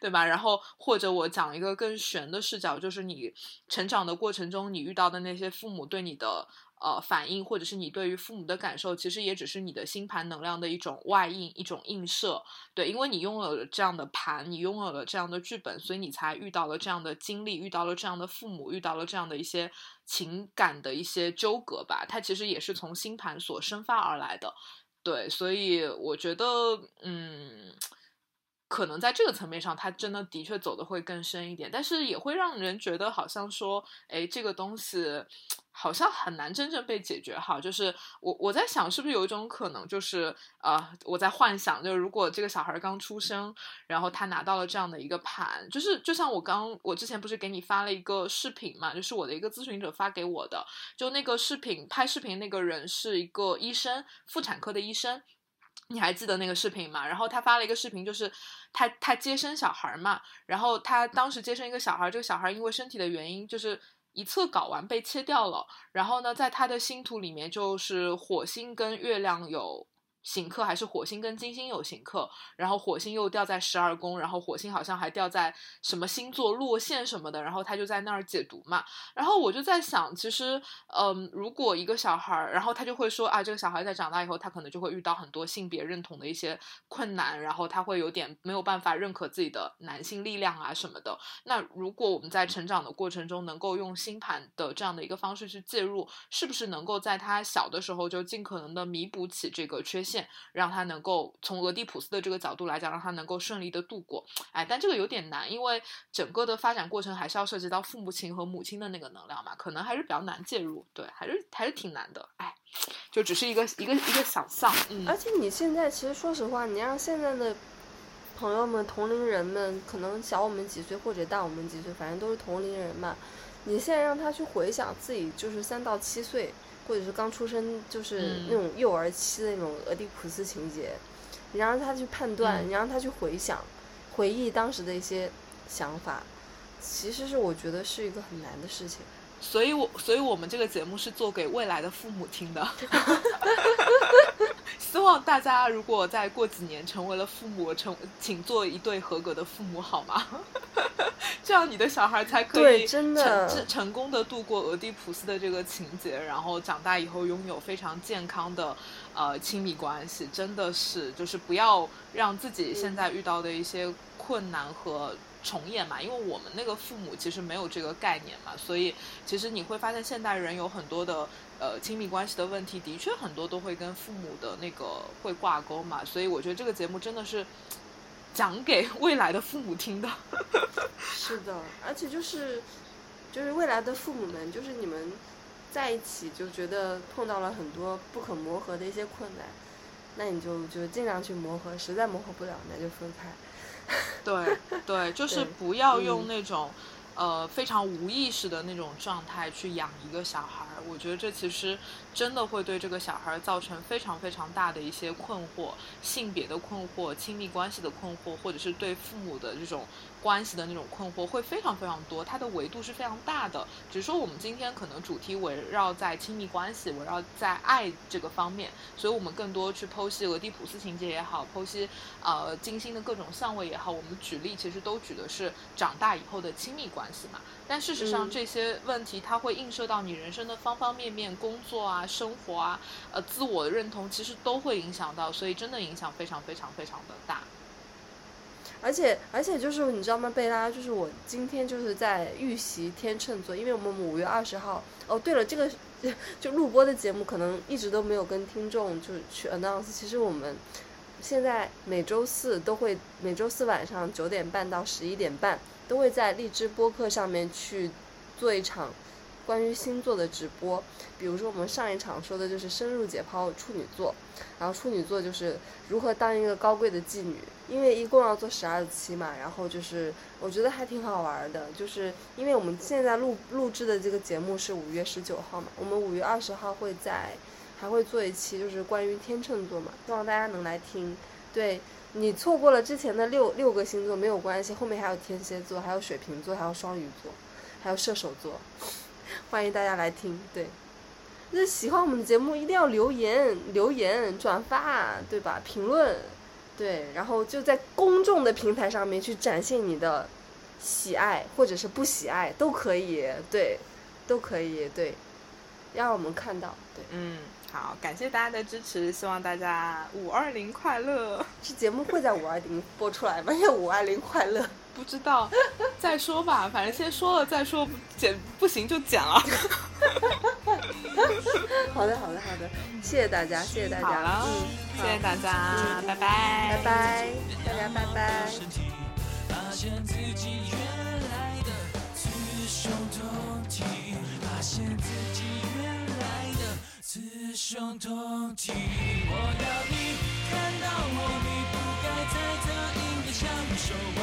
对吧？然后或者我讲一个更玄的视角，就是你成长的过程中，你遇到的那些父母对你的。呃，反应或者是你对于父母的感受，其实也只是你的星盘能量的一种外映、一种映射。对，因为你拥有了这样的盘，你拥有了这样的剧本，所以你才遇到了这样的经历，遇到了这样的父母，遇到了这样的一些情感的一些纠葛吧。它其实也是从星盘所生发而来的。对，所以我觉得，嗯，可能在这个层面上，它真的的确走的会更深一点，但是也会让人觉得好像说，哎，这个东西。好像很难真正被解决哈，就是我我在想，是不是有一种可能，就是呃，我在幻想，就是如果这个小孩刚出生，然后他拿到了这样的一个盘，就是就像我刚我之前不是给你发了一个视频嘛，就是我的一个咨询者发给我的，就那个视频拍视频那个人是一个医生，妇产科的医生，你还记得那个视频吗？然后他发了一个视频，就是他他接生小孩嘛，然后他当时接生一个小孩，这个小孩因为身体的原因，就是。一侧睾丸被切掉了，然后呢，在他的星图里面，就是火星跟月亮有。行克还是火星跟金星有行克，然后火星又掉在十二宫，然后火星好像还掉在什么星座落线什么的，然后他就在那儿解读嘛。然后我就在想，其实，嗯，如果一个小孩儿，然后他就会说啊，这个小孩在长大以后，他可能就会遇到很多性别认同的一些困难，然后他会有点没有办法认可自己的男性力量啊什么的。那如果我们在成长的过程中能够用星盘的这样的一个方式去介入，是不是能够在他小的时候就尽可能的弥补起这个缺陷？让他能够从俄狄浦斯的这个角度来讲，让他能够顺利的度过。哎，但这个有点难，因为整个的发展过程还是要涉及到父母亲和母亲的那个能量嘛，可能还是比较难介入。对，还是还是挺难的。哎，就只是一个一个一个想象。嗯。而且你现在其实说实话，你让现在的朋友们、同龄人们，可能小我们几岁或者大我们几岁，反正都是同龄人嘛。你现在让他去回想自己就是三到七岁。或者是刚出生就是那种幼儿期的那种俄狄浦斯情节，你让他去判断，你让他去回想、回忆当时的一些想法，其实是我觉得是一个很难的事情。所以，我所以我们这个节目是做给未来的父母听的。希望大家如果再过几年成为了父母，成请做一对合格的父母好吗？这样你的小孩才可以真的成功的度过俄狄浦斯的这个情节，然后长大以后拥有非常健康的呃亲密关系。真的是，就是不要让自己现在遇到的一些困难和。重演嘛，因为我们那个父母其实没有这个概念嘛，所以其实你会发现现代人有很多的呃亲密关系的问题，的确很多都会跟父母的那个会挂钩嘛，所以我觉得这个节目真的是讲给未来的父母听的。是的，而且就是就是未来的父母们，就是你们在一起就觉得碰到了很多不可磨合的一些困难，那你就就尽量去磨合，实在磨合不了，那就分开。对对，就是不要用嗯那种、呃非常无意识的那种状态去养一个小孩儿。我觉得这其实真的会对这个小孩造成非常非常大的一些困惑，性别的困惑、亲密关系的困惑，或者是对父母的这种关系的那种困惑，会非常非常多。它的维度是非常大的。只是说我们今天可能主题围绕在亲密关系，围绕在爱这个方面，所以我们更多去剖析俄狄浦斯情节也好，剖析呃金星的各种相位也好，我们举例其实都举的是长大以后的亲密关系嘛。但事实上，嗯这些问题它会映射到你人生的方方面面，工作啊、生活啊、呃自我的认同，其实都会影响到，所以真的影响非常非常非常的大。而且而且就是你知道吗，贝拉，就是我今天就是在预习天秤座，因为我们五月二十号，哦对了，这个 就录播的节目可能一直都没有跟听众就是去 announce，其实我们现在每周四都会每周四晚上九点半到十一点半都会在荔枝播客上面去做一场关于星座的直播，比如说我们上一场说的就是深入解剖处女座，然后处女座就是如何当一个高贵的妓女，因为一共要做十二期嘛，然后就是我觉得还挺好玩的，就是因为我们现在录录制的这个节目是五月十九号嘛，我们五月二十号会在还会做一期就是关于天秤座嘛，希望大家能来听。对你错过了之前的六六个星座没有关系，后面还有天蝎座，还有水瓶座，还有双鱼座，还有射手座，欢迎大家来听。对。那喜欢我们的节目一定要留言、留言、转发，对吧？评论，对，然后就在公众的平台上面去展现你的喜爱或者是不喜爱都可以，对，都可以，对，让我们看到，对，嗯，好，感谢大家的支持，希望大家五二零快乐。这节目会在五二零播出来吗？要五二零快乐，不知道，再说吧，反正先说了再说，不剪不行就剪了。好的，好的，好的，谢谢大家，谢谢大家，了，嗯，谢谢大家，嗯拜拜，拜拜，大家拜拜。发现自己原来的雌雄同体，发现自己雌雄同体。我要你看到我，你不该在这阴的享受。我